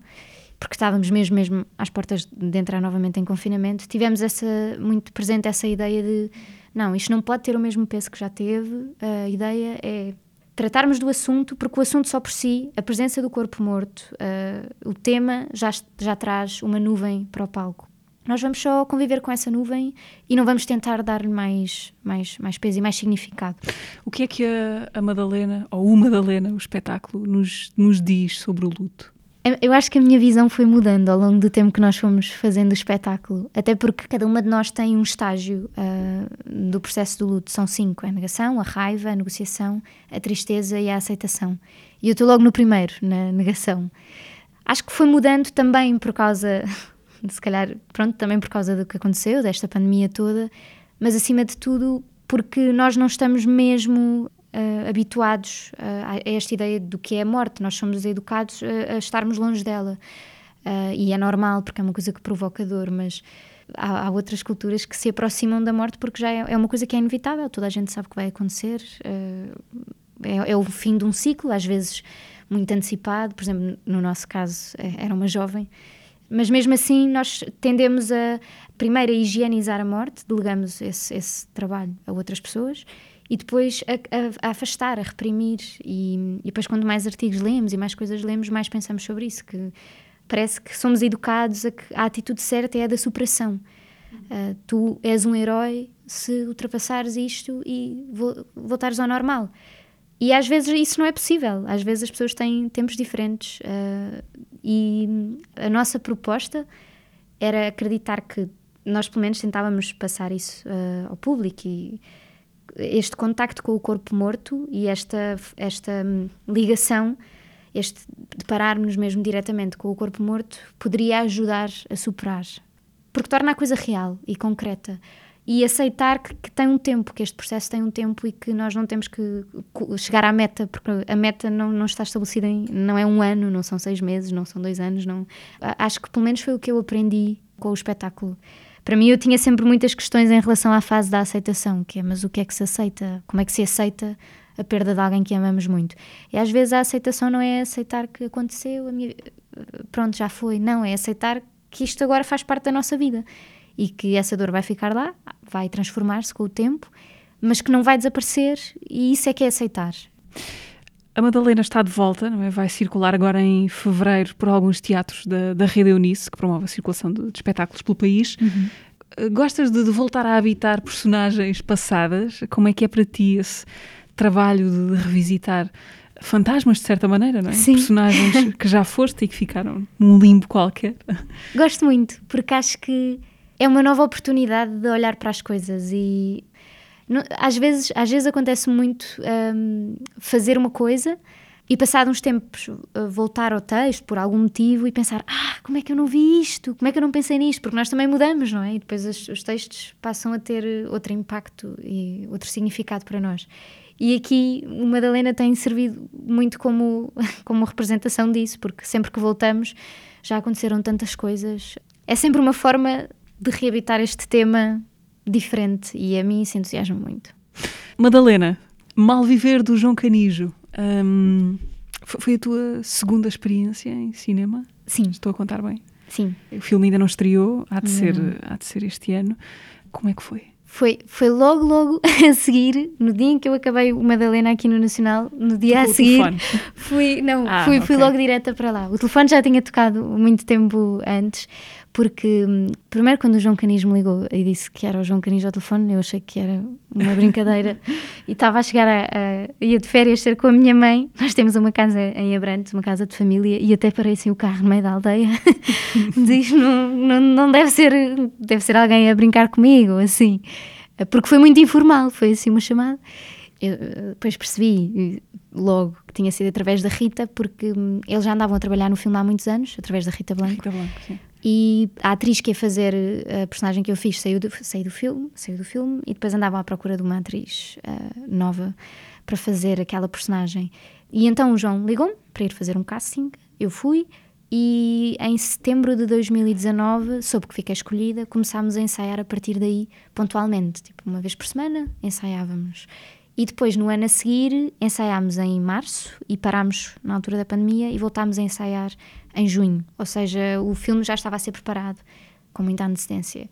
porque estávamos mesmo, mesmo às portas de entrar novamente em confinamento, tivemos essa, muito presente essa ideia de não, isto não pode ter o mesmo peso que já teve, a ideia é tratarmos do assunto, porque o assunto só por si, a presença do corpo morto, uh, o tema já, já traz uma nuvem para o palco. Nós vamos só conviver com essa nuvem e não vamos tentar dar-lhe mais, mais, mais peso e mais significado. O que é que a, a Madalena, ou o Madalena, o espetáculo, nos, nos diz sobre o luto? Eu acho que a minha visão foi mudando ao longo do tempo que nós fomos fazendo o espetáculo, até porque cada uma de nós tem um estágio uh, do processo do luto. São cinco: a negação, a raiva, a negociação, a tristeza e a aceitação. E eu estou logo no primeiro, na negação. Acho que foi mudando também por causa, se calhar, pronto, também por causa do que aconteceu, desta pandemia toda, mas acima de tudo porque nós não estamos mesmo uh, habituados uh, a esta ideia do que é a morte, nós somos educados a, a estarmos longe dela. Uh, e é normal, porque é uma coisa que provoca dor, mas há, há, outras culturas que se aproximam da morte porque já é, é, uma coisa que é inevitável, toda a gente sabe que vai acontecer. É, é, o fim de um ciclo, às vezes muito antecipado, por exemplo, no nosso caso era uma jovem, mas mesmo assim nós tendemos a primeiro a higienizar a morte, delegamos esse, esse trabalho a outras pessoas e depois a, a, a afastar, a reprimir. E, e, depois, quando mais artigos lemos e mais coisas lemos, mais pensamos sobre isso. Que parece que somos educados a que a atitude certa é a da superação. Uh, tu és um herói se ultrapassares isto e vo voltares ao normal. E às vezes isso não é possível. Às vezes as pessoas têm tempos diferentes. Uh, e a nossa proposta era acreditar que nós, pelo menos, tentávamos passar isso uh, ao público e este contacto com o corpo morto e esta, esta hum, ligação, este depararmos mesmo diretamente com o corpo morto, poderia ajudar a superar. Porque torna a coisa real e concreta. E aceitar que, que, tem um tempo, que este processo tem um tempo e que nós não temos que chegar à meta, porque a meta não, não está estabelecida em. não é um ano, não são seis meses, não são dois anos. Não. Acho que pelo menos foi o que eu aprendi com o espetáculo para mim eu tinha sempre muitas questões em relação à fase da aceitação, que é, mas o que é que se aceita? Como é que se aceita a perda de alguém que amamos muito? E às vezes a aceitação não é aceitar que aconteceu, minha... pronto, já foi. Não, é aceitar que isto agora faz parte da nossa vida e que essa dor vai ficar lá, vai transformar-se com o tempo, mas que não vai desaparecer e isso é que é aceitar. A Madalena está de volta, é? vai circular agora em fevereiro por alguns teatros da, da Rede Eunice, que promove a circulação de, de espetáculos pelo país. Uhum. Gostas de, de, voltar a habitar personagens passadas? Como é que é para ti esse trabalho de, de revisitar fantasmas, de certa maneira, não é? Sim. Personagens que já foste e que ficaram num limbo qualquer. Gosto muito, porque acho que é uma nova oportunidade de olhar para as coisas e às, vezes, às vezes acontece muito um, fazer uma coisa e passado uns tempos uh, voltar ao texto por algum motivo e pensar ah, como é que eu não vi isto? Como é que eu não pensei nisto? Porque nós também mudamos, não é? E depois os, os textos passam a ter outro impacto e outro significado para nós. E aqui o Madalena tem servido muito como, como representação disso, porque sempre que voltamos já aconteceram tantas coisas. É sempre uma forma de reabitar este tema diferente e a mim isso entusiasma muito. Madalena, Mal Viver do João Canijo. Um, foi a tua segunda experiência em cinema? Sim. Estou a contar bem? Sim. O filme ainda não estreou, há de, ser, há de ser este ano. Como é que foi? Foi, foi logo, logo a seguir, no dia em que eu acabei o Madalena aqui no Nacional, no dia Tocou a seguir, fui, não, ah, fui, fui logo direta para lá. O telefone já tinha tocado muito tempo antes, porque hum, primeiro quando o João Canis me ligou e disse que era o João Canis ao telefone, eu achei que era uma brincadeira e estava a chegar a, a ia de férias ser com a minha mãe. Nós temos uma casa em Abrantes, uma casa de família e até parei assim o carro no meio da aldeia. Diz não, não, não deve ser deve ser alguém a brincar comigo, assim, porque foi muito informal, foi assim uma chamada. eu eh, depois percebi logo que tinha sido através da Rita, porque hum, eles já andavam a trabalhar no filme há muitos anos, através da Rita Blanco. Rita Blanco. E a atriz que ia fazer eh, a personagem que eu fiz saiu do, saiu do filme, saiu do filme e depois andavam à procura de uma atriz uh, nova para fazer aquela personagem. E então o João ligou-me para ir fazer um casting, eu fui e em setembro de 2019 soube que fiquei escolhida, começámos a ensaiar a partir daí pontualmente, tipo uma vez por semana ensaiávamos. E depois, no ano a seguir, ensaiámos em março e parámos na altura da pandemia e voltámos a ensaiar em junho. Ou seja, o filme já estava a ser preparado com muita antecedência.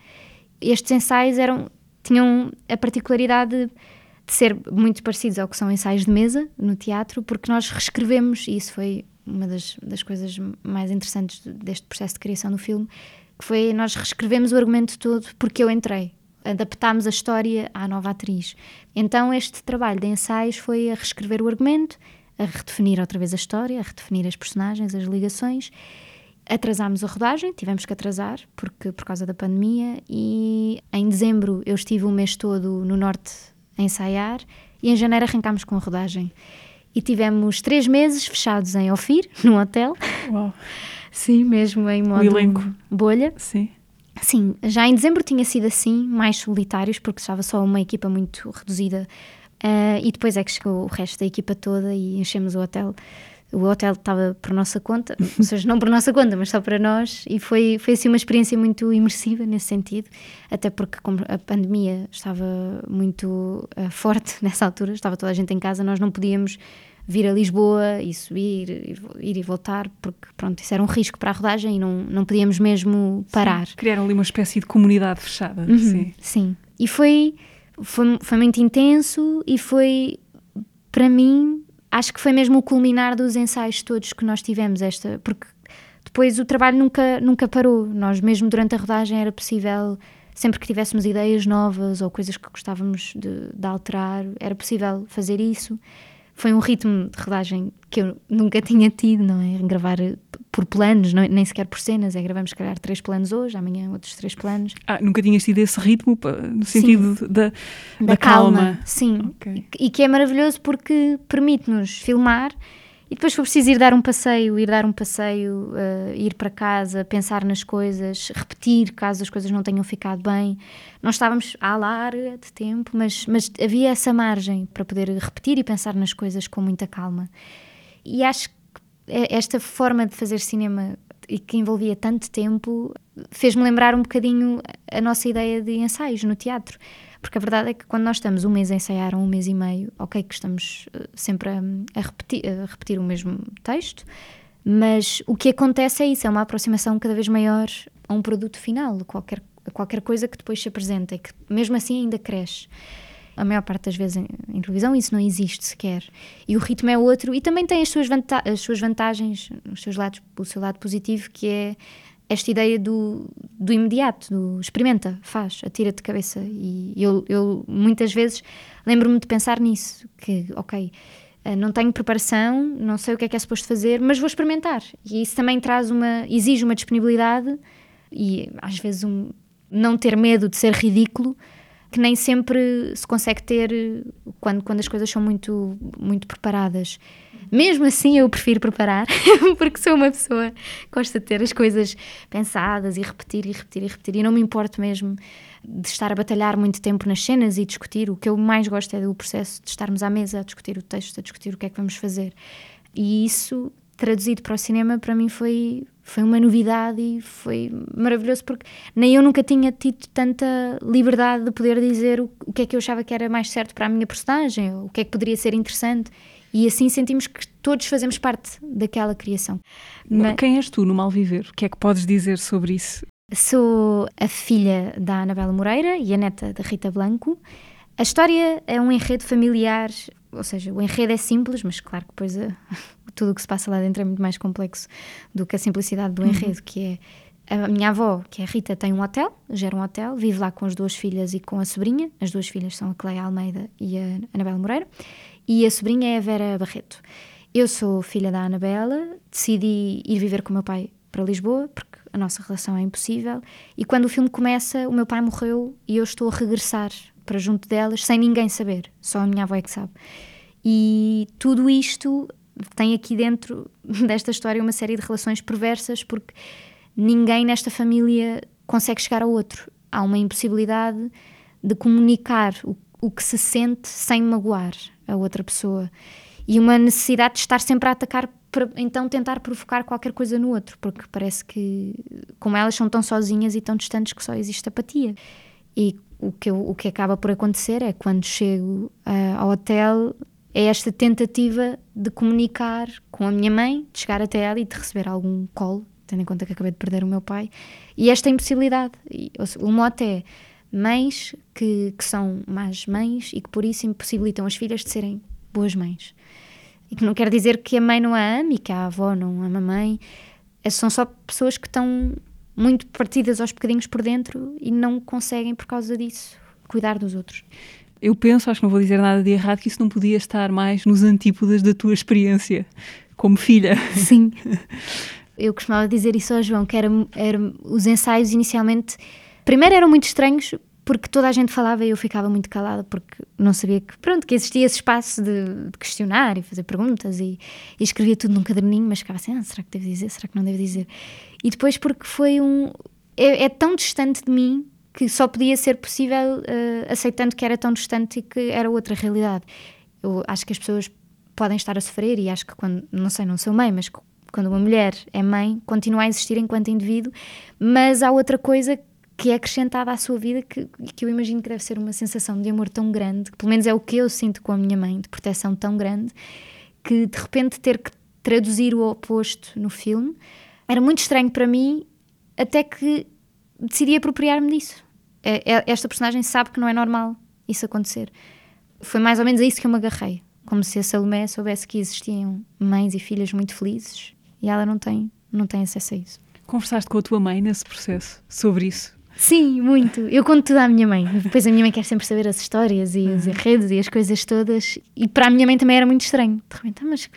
Estes ensaios eram, tinham a particularidade de ser muito parecidos ao que são ensaios de mesa no teatro, porque nós reescrevemos, e isso foi uma das, das coisas mais interessantes deste processo de criação do filme, que foi nós reescrevemos o argumento todo porque eu entrei adaptámos a história à nova atriz. Então, este trabalho de ensaios foi a reescrever o argumento, a redefinir outra vez a história, a redefinir as personagens, as ligações. Atrasámos a rodagem, tivemos que atrasar porque, por causa da pandemia, e em dezembro eu estive o mês todo no Norte a ensaiar e em janeiro arrancámos com a rodagem. E tivemos três meses fechados em Ofir, num hotel. Uau. Sim, mesmo em modo bolha. Sim. Sim, já em dezembro tinha sido assim, mais solitários, porque estava só uma equipa muito reduzida. Uh, e depois é que chegou o resto da equipa toda e enchemos o hotel. O hotel estava por nossa conta, ou seja, não por nossa conta, mas só para nós, e foi, foi assim uma experiência muito imersiva nesse sentido, até porque como a pandemia estava muito uh, forte nessa altura, estava toda a gente em casa, nós não podíamos vir a Lisboa e subir, e, ir e voltar, porque pronto, isso era um risco para a rodagem e não, não podíamos mesmo parar. Sim, criaram ali uma espécie de comunidade fechada. Uhum, sim. sim. E foi, foi, foi muito intenso e foi, para mim, acho que foi mesmo o culminar dos ensaios todos que nós tivemos, esta, porque depois o trabalho nunca, nunca parou. Nós, mesmo durante a rodagem, era possível, sempre que tivéssemos ideias novas ou coisas que gostávamos de, de alterar, era possível fazer isso foi um ritmo de rodagem que eu nunca tinha tido, não é? Gravar por planos, não, é? nem sequer por cenas, é gravamos, se calhar, três planos hoje, amanhã outros três planos. Ah, nunca tinhas tido esse ritmo no sentido sim. da, da, da calma. calma. Sim, okay. e que é maravilhoso porque permite-nos filmar e depois foi preciso ir dar um passeio, ir dar um passeio, uh, ir para casa, pensar nas coisas, repetir caso as coisas não tenham ficado bem. Nós estávamos à larga de tempo, mas, mas havia essa margem para poder repetir e pensar nas coisas com muita calma. E acho que esta forma de fazer cinema e que envolvia tanto tempo fez-me lembrar um bocadinho a nossa ideia de ensaios no teatro porque a verdade é que quando nós estamos um mês a ensaiar, ou um mês e meio, ok, que estamos uh, sempre a, a, repetir, a repetir o mesmo texto, mas o que acontece é isso, é uma aproximação cada vez maior a um produto final, qualquer, qualquer coisa que depois se apresenta e que mesmo assim ainda cresce. A maior parte das vezes em, televisão isso não existe sequer. E o ritmo é outro e também tem as suas, as suas vantagens, os seus lados, o seu lado positivo, que é esta ideia do, do imediato, do experimenta, faz, atira-te de cabeça. E eu, eu muitas vezes lembro-me de pensar nisso, que, ok, eh, não tenho preparação, não sei o que é que é suposto fazer, mas vou experimentar. E isso também traz uma, exige uma disponibilidade e às vezes um não ter medo de ser ridículo, que nem sempre se consegue ter quando, quando as coisas são muito, muito preparadas. Mesmo assim, eu prefiro preparar, porque sou uma pessoa que gosta de ter as coisas pensadas e repetir e repetir e repetir. E não me importo mesmo de estar a batalhar muito tempo nas cenas e discutir. O que eu mais gosto é do processo de estarmos à mesa a discutir o texto, a discutir o que é que vamos fazer. E isso, traduzido para o cinema, para mim foi, foi uma novidade e foi maravilhoso porque nem eu nunca tinha tido tanta liberdade de poder dizer o, o que é que eu achava que era mais certo para a minha personagem, o que é que poderia ser interessante. E assim sentimos que todos fazemos parte daquela criação. Mas... Quem és tu no Malviver? O que é que podes dizer sobre isso? Sou a filha da Anabela Moreira e a neta da Rita Blanco. A história é um enredo familiar, ou seja, o enredo é simples, mas claro que depois a, tudo o que se passa lá dentro é muito mais complexo do que a simplicidade do uhum. enredo, uhum. que é a minha avó, que é a Rita, tem um hotel, gera um hotel, vive lá com as duas filhas e com a sobrinha. As duas filhas são a Cleia Almeida e a Anabela Moreira e a sobrinha é a Vera Barreto. Eu sou filha da Anabela, decidi ir viver com o meu pai para Lisboa, porque a nossa relação é impossível. E quando o filme começa, o meu pai morreu e eu estou a regressar para junto delas, sem ninguém saber, só a minha avó é que sabe. E tudo isto tem aqui dentro desta história uma série de relações perversas, porque ninguém nesta família consegue chegar ao outro. Há uma impossibilidade de comunicar o, o que se sente sem magoar a outra pessoa. E uma necessidade de estar sempre a atacar para então tentar provocar qualquer coisa no outro, porque parece que, como elas são tão sozinhas e tão distantes, que só existe apatia. E o que, eu, o que acaba por acontecer é quando chego uh, ao hotel, é esta tentativa de comunicar com a minha mãe, de chegar até ela e de receber algum colo, tendo em conta que acabei de perder o meu pai, e esta impossibilidade. E, o mote é mães que, que são más mães e que por isso impossibilitam as filhas de serem boas mães. E que não quer dizer que a mãe não a ame e que a avó não ama a mãe. É, são só pessoas que estão muito partidas aos bocadinhos por dentro e não conseguem, por causa disso, cuidar dos outros. Eu penso, acho que não vou dizer nada de errado, que isso não podia estar mais nos antípodas da tua experiência como filha. Sim. Eu costumava dizer isso ao João, que era, era os ensaios inicialmente. Primeiro eram muito estranhos porque toda a gente falava e eu ficava muito calada porque não sabia que pronto que existia esse espaço de, de questionar e fazer perguntas e, e, escrevia tudo num caderninho mas ficava assim ah, será que devo dizer? Será que não devo dizer? E depois porque foi um é, é tão distante de mim que só podia ser possível uh, aceitando que era tão distante e que era outra realidade. Eu acho que as pessoas podem estar a sofrer e acho que quando não sei não sou mãe mas quando uma mulher é mãe continua a existir enquanto indivíduo mas há outra coisa que é acrescentada à sua vida, que, que eu imagino que deve ser uma sensação de amor tão grande, que pelo menos é o que eu sinto com a minha mãe, de proteção tão grande, que de repente ter que traduzir o oposto no filme era muito estranho para mim, até que decidi apropriar-me disso. É, é, esta personagem sabe que não é normal isso acontecer. Foi mais ou menos a isso que eu me agarrei. Como se a Salomé soubesse que existiam mães e filhas muito felizes e ela não tem, não tem acesso a isso. Conversaste com a tua mãe nesse processo sobre isso? Sim, muito. Eu conto tudo à minha mãe. Depois a minha mãe quer sempre saber as histórias e uhum. os enredos e as coisas todas. E para a minha mãe também era muito estranho. De repente, ah, mas,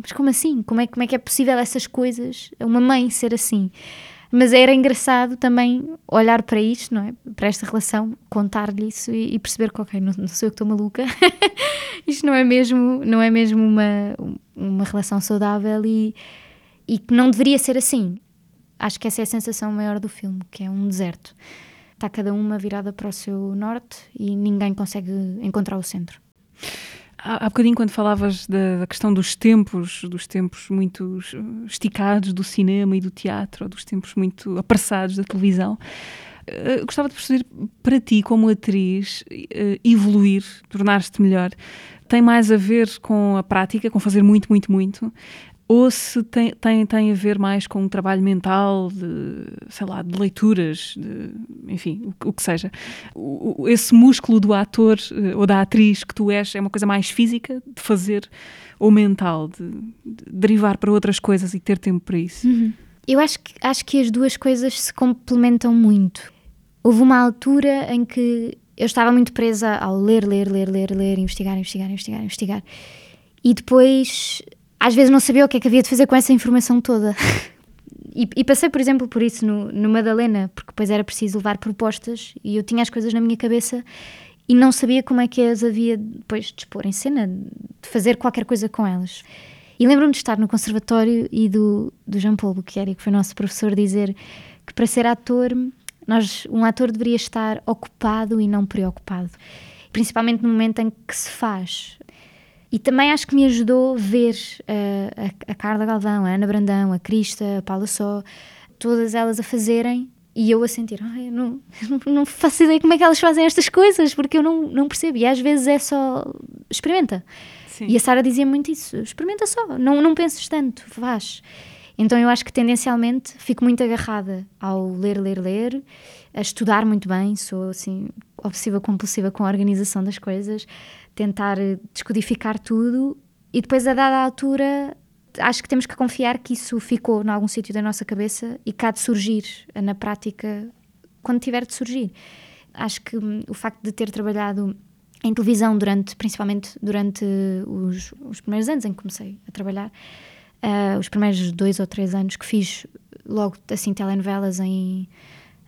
mas como assim? Como é, como é que é possível essas coisas? Uma mãe ser assim? Mas era engraçado também olhar para isto, não é? Para esta relação, contar-lhe isso e, e, perceber que, ok, não, não sou eu que estou maluca. isto não é mesmo, não é mesmo uma, uma relação saudável e, e que não deveria ser assim acho que essa é a sensação maior do filme, que é um deserto. Está cada uma virada para o seu norte e ninguém consegue encontrar o centro. Há, bocadinho, quando falavas da, da, questão dos tempos, dos tempos muito esticados do cinema e do teatro, ou dos tempos muito apressados da televisão, uh, gostava de perceber, para ti, como atriz, uh, evoluir, tornar-te melhor, tem mais a ver com a prática, com fazer muito, muito, muito, ou se tem, tem, tem a ver mais com um trabalho mental, de, sei lá, de leituras, de, enfim, o, o, que seja. O, esse músculo do ator eh, ou da atriz que tu és é uma coisa mais física de fazer ou mental, de, de derivar para outras coisas e ter tempo para isso? Uhum. Eu acho que, acho que as duas coisas se complementam muito. Houve uma altura em que eu estava muito presa ao ler, ler, ler, ler, ler, investigar, investigar, investigar, investigar. E depois às vezes não sabia o que é que havia de fazer com essa informação toda. e, e, passei, por exemplo, por isso no, no Madalena, porque depois era preciso levar propostas e eu tinha as coisas na minha cabeça e não sabia como é que as havia depois de expor em cena, de fazer qualquer coisa com elas. E lembro-me de estar no conservatório e do, do Jean Paul Buqueri, que foi nosso professor, dizer que para ser ator, nós, um ator deveria estar ocupado e não preocupado. Principalmente no momento em que se faz. E também acho que me ajudou ver uh, a, a Carla Galvão, a Ana Brandão, a Crista, a Paula Só, todas elas a fazerem e eu a sentir, ah, eu não, eu não faço ideia como é que elas fazem estas coisas, porque eu não, não percebo. E às vezes é só experimenta. Sim. E a Sara dizia muito isso: experimenta só, não, não penses tanto, faz. Então eu acho que tendencialmente fico muito agarrada ao ler, ler, ler, a estudar muito bem, sou assim obsessiva compulsiva com a organização das coisas, tentar descodificar tudo e depois a dada altura acho que temos que confiar que isso ficou em algum sítio da nossa cabeça e há de surgir na prática quando tiver de surgir. Acho que hum, o facto de ter trabalhado em televisão durante, principalmente durante os, os primeiros anos em que comecei a trabalhar, uh, os primeiros dois ou três anos que fiz logo assim telenovelas em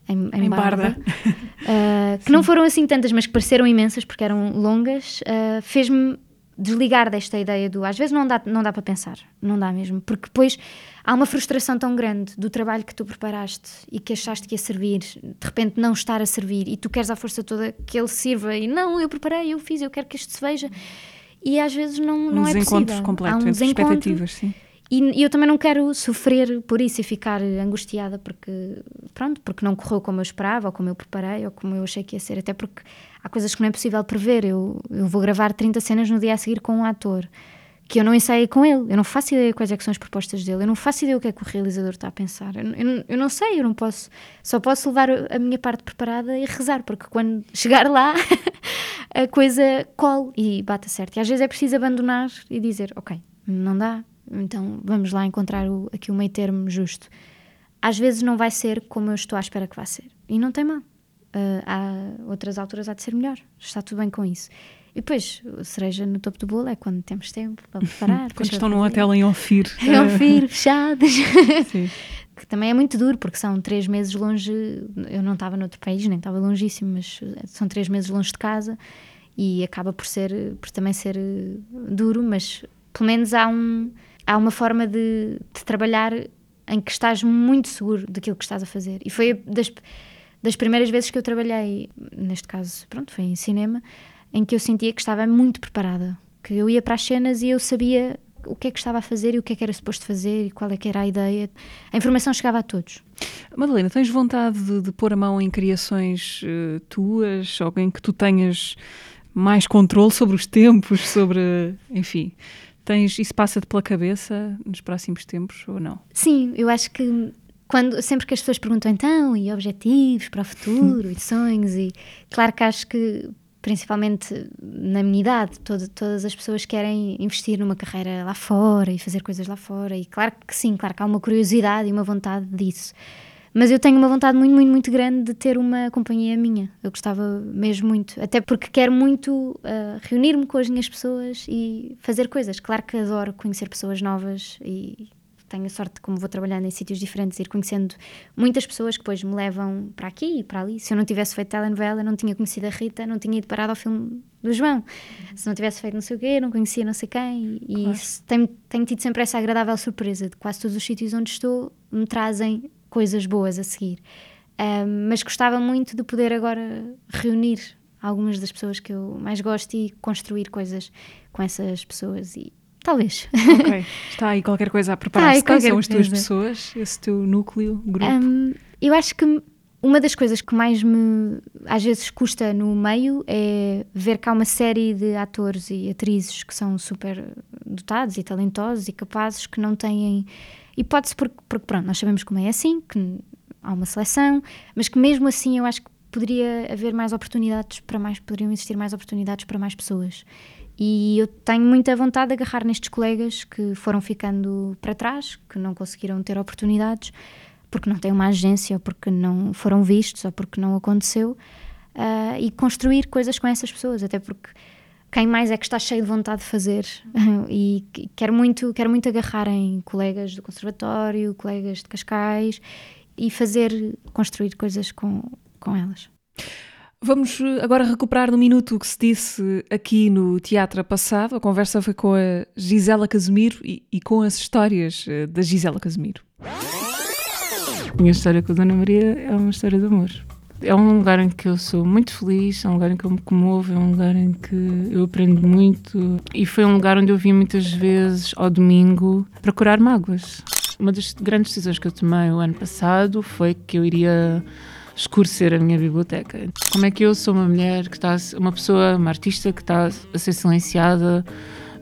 em, em, Em Barda, Barda. uh, que não foram assim tantas, mas que pareceram imensas porque eram longas, uh, fez-me desligar desta ideia do às vezes não dá, não dá para pensar, não dá mesmo, porque depois há uma frustração tão grande do trabalho que tu preparaste e que achaste que ia servir, de repente não estar a servir e tu queres à força toda que ele sirva e não, eu preparei, eu fiz, eu quero que isto se veja. E às vezes não, não um é desencontro possível. completo Há um entre desencontro expectativas, sim. E, e eu também não quero sofrer por isso e ficar angustiada porque, pronto, porque não correu como eu esperava, ou como eu preparei, ou como eu achei que ia ser. Até porque há coisas que não é possível prever. Eu, eu vou gravar 30 cenas no dia a seguir com um ator que eu não ensaiei com ele. Eu não faço ideia quais é são as propostas dele. Eu não faço ideia o que é que o realizador está a pensar. Eu, eu, eu não sei, eu não posso. Só posso levar a minha parte preparada e rezar, porque quando chegar lá a coisa cola e bate certo. E às vezes é preciso abandonar e dizer: Ok, não dá, então vamos lá encontrar o, aqui o meio termo justo. Às vezes não vai ser como eu estou à espera que vá ser. E não tem mal. Ah, há outras alturas há de ser melhor. Está tudo bem com isso. E depois, a cereja no topo do bolo é quando temos tempo para preparar. Quando estão num hotel em Ofir. É um filho, fechados. Que também é muito duro, porque são três meses longe. Eu não estava noutro país, nem estava longíssimo, mas são três meses longe de casa e acaba por ser, por também ser duro, mas pelo menos há, um, há uma forma de, de trabalhar em que estás muito seguro daquilo que estás a fazer. E foi das, das primeiras vezes que eu trabalhei, neste caso, pronto, foi em cinema, em que eu sentia que estava muito preparada. Que eu ia para as cenas e eu sabia o que é que estava a fazer e o que é que era suposto fazer e qual é que era a ideia. A informação chegava a todos. Madalena, tens vontade de, de pôr a mão em criações eh, tuas, alguém que tu tenhas mais controle sobre os tempos, sobre. Enfim. Tens, isso passa-te pela cabeça nos próximos tempos ou não? Sim, eu acho que quando, sempre que as pessoas perguntam então, e objetivos para o futuro, e sonhos, e claro que acho que principalmente na minha idade, todo- todas as pessoas querem investir numa carreira lá fora e fazer coisas lá fora, e claro que sim, claro que há uma curiosidade e uma vontade disso. Mas eu tenho uma vontade muito, muito, muito grande de ter uma companhia minha. Eu gostava mesmo muito. Até porque quero muito ah, reunir-me com as minhas pessoas e fazer coisas. Claro que adoro conhecer pessoas novas e tenho a sorte, como vou trabalhando em sítios diferentes, ir conhecendo muitas pessoas que depois me levam para aqui e para ali. Se eu não tivesse feito telenovela, não tinha conhecido a Rita, não tinha ido parado ao filme do João. Se não tivesse feito não sei o quê, não conhecia não sei quem. E Claro. isso- tenho, tenho tido sempre essa agradável surpresa de quase todos os sítios onde estou me trazem coisas boas a seguir. Ahm, mas gostava muito de poder agora reunir algumas das pessoas que eu mais gosto e construir coisas com essas pessoas e talvez. Ok. Está aí qualquer coisa a preparar-se. Qualquer são as tuas coisa. pessoas? Esse teu núcleo, grupo? Hum, eu acho que uma das coisas que mais me às vezes custa no meio é ver que há uma série de atores e atrizes que são super dotados e talentosos e capazes que não têm hipótese porque, porque pronto, nós sabemos como é assim, que há uma seleção, mas que mesmo assim eu acho que poderia haver mais oportunidades para mais, poderiam existir mais oportunidades para mais pessoas. E eu tenho muita vontade de agarrar nestes colegas que foram ficando para trás, que não conseguiram ter oportunidades, porque não têm uma agência, ou porque não foram vistos, ou porque não aconteceu, ah, e construir coisas com essas pessoas, até porque quem mais é que está cheio de vontade de fazer e que- quero muito, quero muito agarrar em colegas do conservatório, colegas de Cascais e fazer, construir coisas com, com elas. Vamos eh, agora recuperar no minuto o que se disse aqui no teatro passado. A conversa foi com a Gisela Casimiro e, e com as histórias eh, da Gisela Casimiro. A minha história com a Dona Maria é uma história de amor. É um lugar em que eu sou muito feliz, é um lugar em que eu me comovo, é um lugar em que eu aprendo muito. E foi um lugar onde eu vim muitas vezes ao domingo para curar mágoas. Uma das grandes decisões que eu tomei o ano passado foi que eu iria escurecer a minha biblioteca. Como é que eu sou uma mulher que está, uma pessoa, uma artista que está a ser silenciada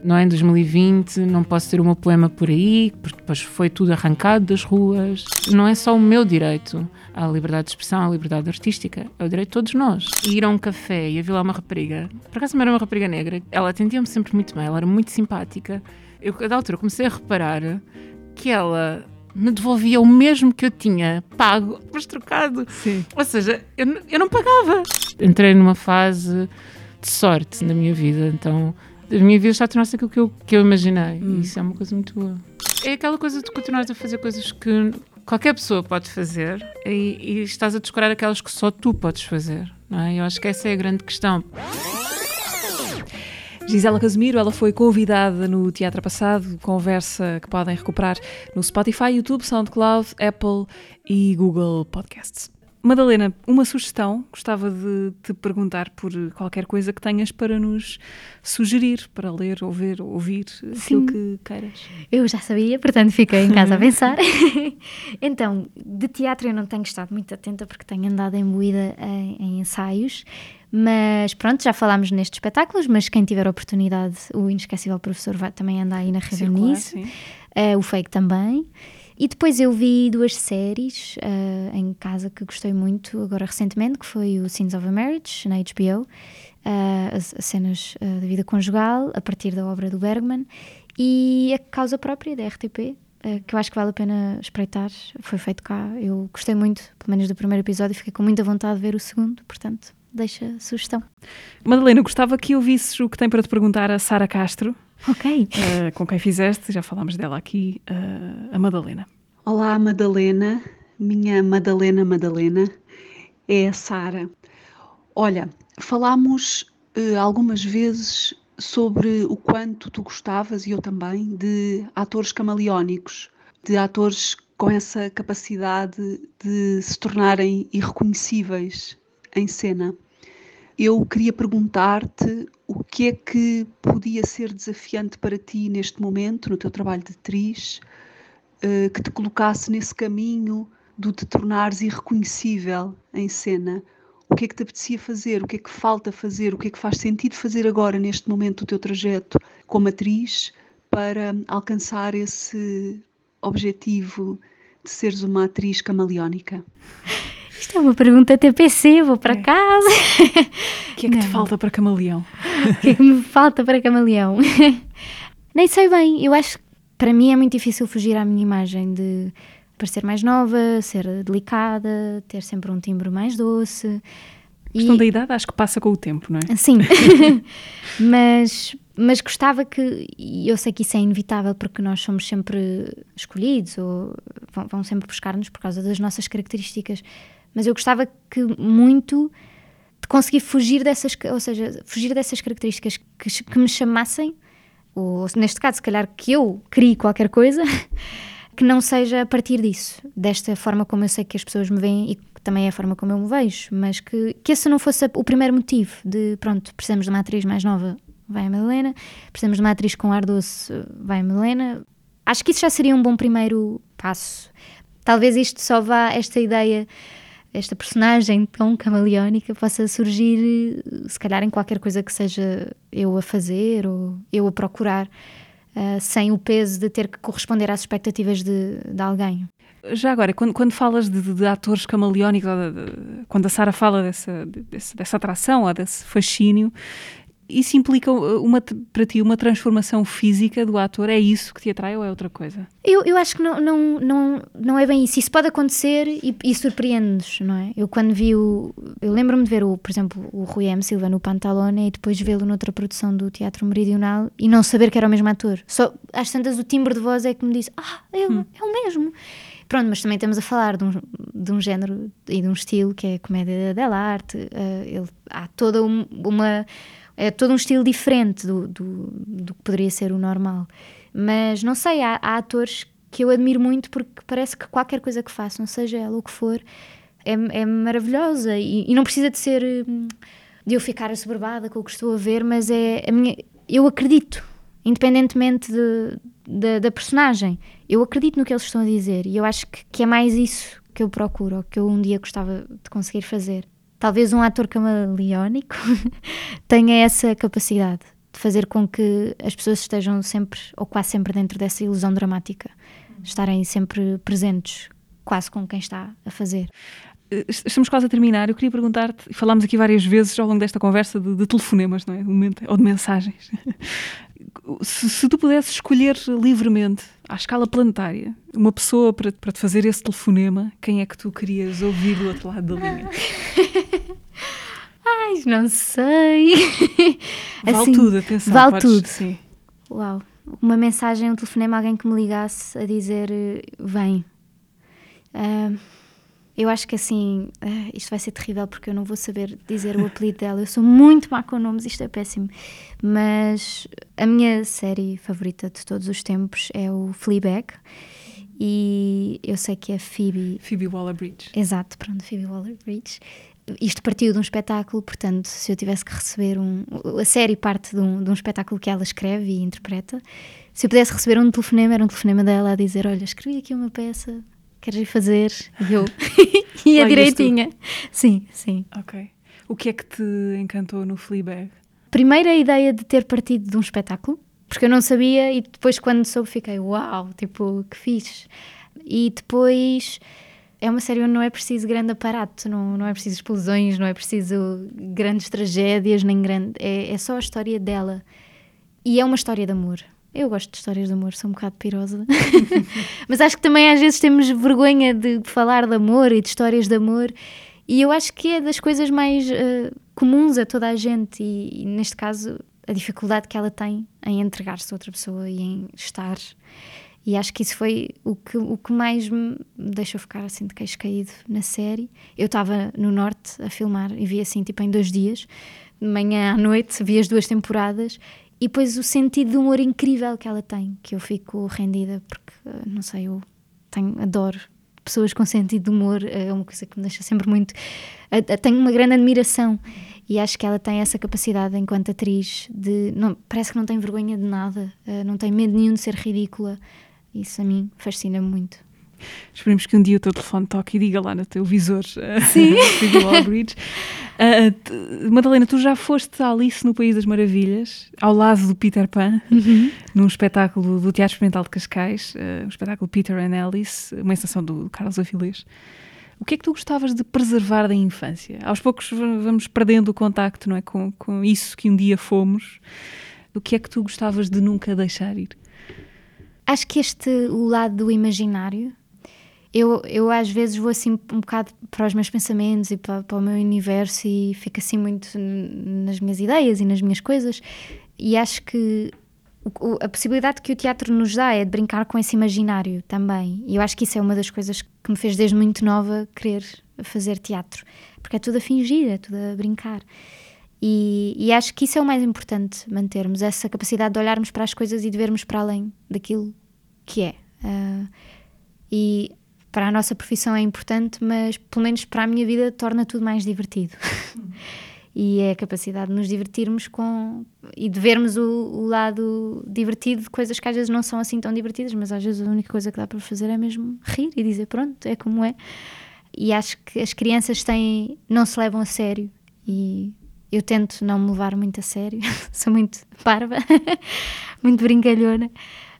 não é? Em 2020 não posso ter o meu poema por aí, porque depois foi tudo arrancado das ruas. Não é só o meu direito à liberdade de expressão, à liberdade artística, é o direito de todos nós. E ir a um café e havia lá uma rapariga, por acaso não era uma rapariga negra, ela atendia-me sempre muito bem, ela era muito simpática. Eu, da altura, comecei a reparar que ela me devolvia o mesmo que eu tinha pago, mas trocado. Sim. Ou seja, eu, eu não pagava. Entrei numa fase de sorte na minha vida, então a minha vida está a tornar-se aquilo que eu, que eu imaginei. Hum. E isso é uma coisa muito boa. É aquela coisa de continuares a fazer coisas que qualquer pessoa pode fazer e, e estás a descurar aquelas que só tu podes fazer. Não é? Eu acho que essa é a grande questão. Gisela Casimiro, ela foi convidada no Teatro Passado, conversa que podem recuperar no Spotify, YouTube, SoundCloud, Apple e Google Podcasts. Madalena, uma sugestão, gostava de te perguntar por qualquer coisa que tenhas para nos sugerir, para ler, ouvir, ouvir, aquilo Sim. que queiras. Eu já sabia, portanto fiquei em casa a pensar. então, de teatro eu não tenho estado muito atenta porque tenho andado imbuída em, em ensaios, mas pronto, já falámos nestes espetáculos, mas quem tiver oportunidade, o inesquecível professor vai também andar aí na rede nisso, sim. Eh, o fake também. E depois eu vi duas séries eh, em casa que gostei muito agora recentemente, que foi o Scenes of a Marriage, na HBO, eh, as, as cenas eh, da vida conjugal, a partir da obra do Bergman, e a causa própria da RTP, que eu acho que vale a pena espreitar, foi feito cá. Eu gostei muito, pelo menos do primeiro episódio, e fiquei com muita vontade de ver o segundo, portanto, deixa a sugestão. Madalena, gostava que ouvisses o que tem para te perguntar a Sara Castro, Ok. eh, com quem fizeste, já falámos dela aqui, eh, a Madalena. Olá, Madalena, minha Madalena Madalena, é a Sara. Olha, falámos eh, algumas vezes sobre o quanto tu gostavas, e eu também, de atores camaleónicos, de atores com essa capacidade de se tornarem irreconhecíveis em cena. Eu queria perguntar-te o que é que podia ser desafiante para ti neste momento, no teu trabalho de atriz, eh, que te colocasse nesse caminho do te tornares irreconhecível em cena. O que é que te apetecia fazer? O que é que falta fazer? O que é que faz sentido fazer agora, neste momento do teu trajeto como atriz, para alcançar esse objetivo de seres uma atriz camaleónica? Isto é uma pergunta TPC, vou para É. casa. O que é que te Não. falta para camaleão? O que é que me falta para camaleão? Nem sei bem, eu acho que para mim é muito difícil fugir à minha imagem de parecer mais nova, ser delicada, ter sempre um timbre mais doce. A questão da idade acho que passa com o tempo, não é? Sim, mas, mas gostava que, e eu sei que isso é inevitável porque nós somos sempre escolhidos ou vão, vão sempre buscar-nos por causa das nossas características, mas eu gostava que muito de conseguir fugir dessas, ou seja, fugir dessas características que, que me chamassem, ou neste caso, se calhar que eu crie qualquer coisa, que não seja a partir disso, desta forma como eu sei que as pessoas me veem e que também é a forma como eu me vejo, mas que, que esse não fosse o primeiro motivo de, pronto, precisamos de uma atriz mais nova, vai a Madalena, precisamos de uma atriz com ar doce, vai a Madalena. Acho que isso já seria um bom primeiro passo. Talvez isto só vá, esta ideia, esta personagem tão camaleónica possa surgir, eh, se calhar, em qualquer coisa que seja eu a fazer ou eu a procurar, ah, sem o peso de ter que corresponder às expectativas de, de alguém. Já agora, quando, quando falas de, de- atores camaleónicos, quando a Sara fala dessa, desse- dessa atração ou desse fascínio, isso implica uh, uma, para ti uma transformação física do ator? É isso que te atrai ou é outra coisa? Eu, eu acho que não, não, não, não é bem isso. Isso pode acontecer e, e surpreende-nos, não é? Eu quando vi o. Eu lembro-me de ver, o, por exemplo, o Rui M. Silva no Pantalone e depois vê-lo noutra produção do Teatro Meridional e não saber que era o mesmo ator. Só às tantas o timbre de voz é que me disse: Ah, ele é o mesmo. Pronto, mas também estamos a falar de um, de um género e de um estilo que é a comédia dell'arte. Uh, ele, há toda um- uma. É todo um estilo diferente do, do, do que poderia ser o normal. Mas não sei, há, há atores que eu admiro muito porque parece que qualquer coisa que façam, seja ela o que for, é, é maravilhosa e, e não precisa de ser hum, de eu ficar assoberbada com o que estou a ver, mas é a minha, eu acredito, independentemente de- da- da personagem, eu acredito no que eles estão a dizer e eu acho que, que é mais isso que eu procuro, ou que eu um dia gostava de conseguir fazer. Talvez um ator camaleónico tenha essa capacidade de fazer com que as pessoas estejam sempre, ou quase sempre, dentro dessa ilusão dramática, estarem sempre presentes, quase com quem está a fazer. Est- Estamos quase a terminar. Eu queria perguntar-te, falámos aqui várias vezes ao longo desta conversa de, de telefonemas, não é? Momento- Ou de mensagens. Se, se tu pudesses escolher livremente, à escala planetária, uma pessoa para, para te fazer esse telefonema, quem é que tu querias ouvir do outro lado da linha? Ai, não sei. Vale Assim, tudo, atenção. vale podes- tudo. Sim. Uau. Uma mensagem, um telefonema, alguém que me ligasse a dizer: eh, vem. Uh, eu acho que assim, uh, isto vai ser terrível porque eu não vou saber dizer o apelido dela. Eu sou muito má com nomes, isto é péssimo. Mas a minha série favorita de todos os tempos é o Fleabag. E eu sei que é Phoebe. Phoebe Waller-Bridge. Exato, pronto, Phoebe Waller-Bridge. Isto partiu de um espetáculo, portanto, se eu tivesse que receber um. A série parte de um, de um espetáculo que ela escreve e interpreta. Se eu pudesse receber um telefonema, era um telefonema dela a dizer: Olha, escrevi aqui uma peça queres ir fazer? E eu ia direitinha. Sim, sim. Ok. O que é que te encantou no Fleabag? Primeiro a ideia de ter partido de um espetáculo, porque eu não sabia e depois quando soube fiquei, uau, tipo, que fixe. E depois é uma série onde não é preciso grande aparato, não, não é preciso explosões, não é preciso grandes tragédias, nem grande. É, é só a história dela. E é uma história de amor. Eu gosto de histórias de amor, sou um bocado pirosa. Mas acho que também às vezes temos vergonha de falar de amor e de histórias de amor. E eu acho que é das coisas mais uh, comuns a toda a gente. E, e, neste caso, a dificuldade que ela tem em entregar-se a outra pessoa e em estar. E acho que isso foi o que, o que mais me deixou ficar assim de queixo caído na série. Eu estava no Norte a filmar e vi assim, tipo, em dois dias, de manhã à noite, vi as duas temporadas e depois o sentido de humor incrível que ela tem, que eu fico rendida, porque, eh, não sei, eu tenho, adoro pessoas com sentido de humor, eh, é uma coisa que me deixa sempre muito. Tenho uma grande admiração e acho que ela tem essa capacidade enquanto atriz de. Não, parece que não tem vergonha de nada, eh, não tem medo nenhum de ser ridícula. Isso a mim fascina-me muito. Esperemos que um dia o teu telefone toque e diga lá no teu visor Sim. uh, Bridge. Uh, Madalena, tu já foste a Alice no País das Maravilhas, ao lado do Peter Pan, uhum. num espetáculo do Teatro Experimental de Cascais, uh, um espetáculo Peter and Alice, uma estação do Carlos Avilés. O que é que tu gostavas de preservar da infância? Aos poucos vamos perdendo o contacto não é, com, com isso que um dia fomos. O que é que tu gostavas de nunca deixar ir? Acho que este, o lado do imaginário, eu, eu às vezes vou assim um bocado para os meus pensamentos e para, para o meu universo e fico assim muito nas minhas ideias e nas minhas coisas. E acho que o, a possibilidade que o teatro nos dá é de brincar com esse imaginário também. E eu acho que isso é uma das coisas que me fez desde muito nova querer fazer teatro. Porque é tudo a fingir, é tudo a brincar. E, e acho que isso é o mais importante mantermos essa capacidade de olharmos para as coisas e de vermos para além daquilo que é. Uh, e para a nossa profissão é importante, mas pelo menos para a minha vida torna tudo mais divertido. e é a capacidade de nos divertirmos com e de vermos o, o, lado divertido de coisas que às vezes não são assim tão divertidas, mas às vezes a única coisa que dá para fazer é mesmo rir e dizer pronto, é como é. E acho que as crianças têm, não se levam a sério e eu tento não me levar muito a sério, sou muito parva, muito brincalhona,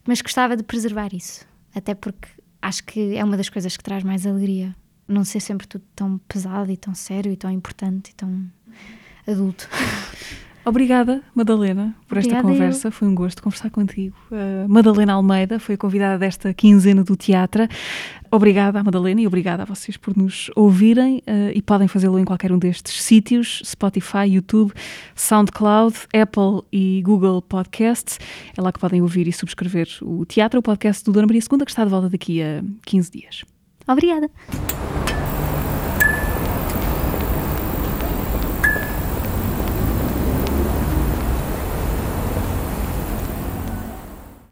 mas gostava de preservar isso, até porque acho que é uma das coisas que traz mais alegria. Não ser sempre tudo tão pesado e tão sério e tão importante e tão adulto. Obrigada, Madalena, por esta Obrigada conversa. Eu. Foi um gosto conversar contigo. Uh, Madalena Almeida foi a convidada desta quinzena do teatro. Obrigada à Madalena e obrigada a vocês por nos ouvirem uh, e podem fazê-lo em qualquer um destes sítios: Spotify, YouTube, SoundCloud, Apple e Google Podcasts. É lá que podem ouvir e subscrever o teatro, o podcast do Dona Maria II, que está de volta daqui a 15 dias. Obrigada.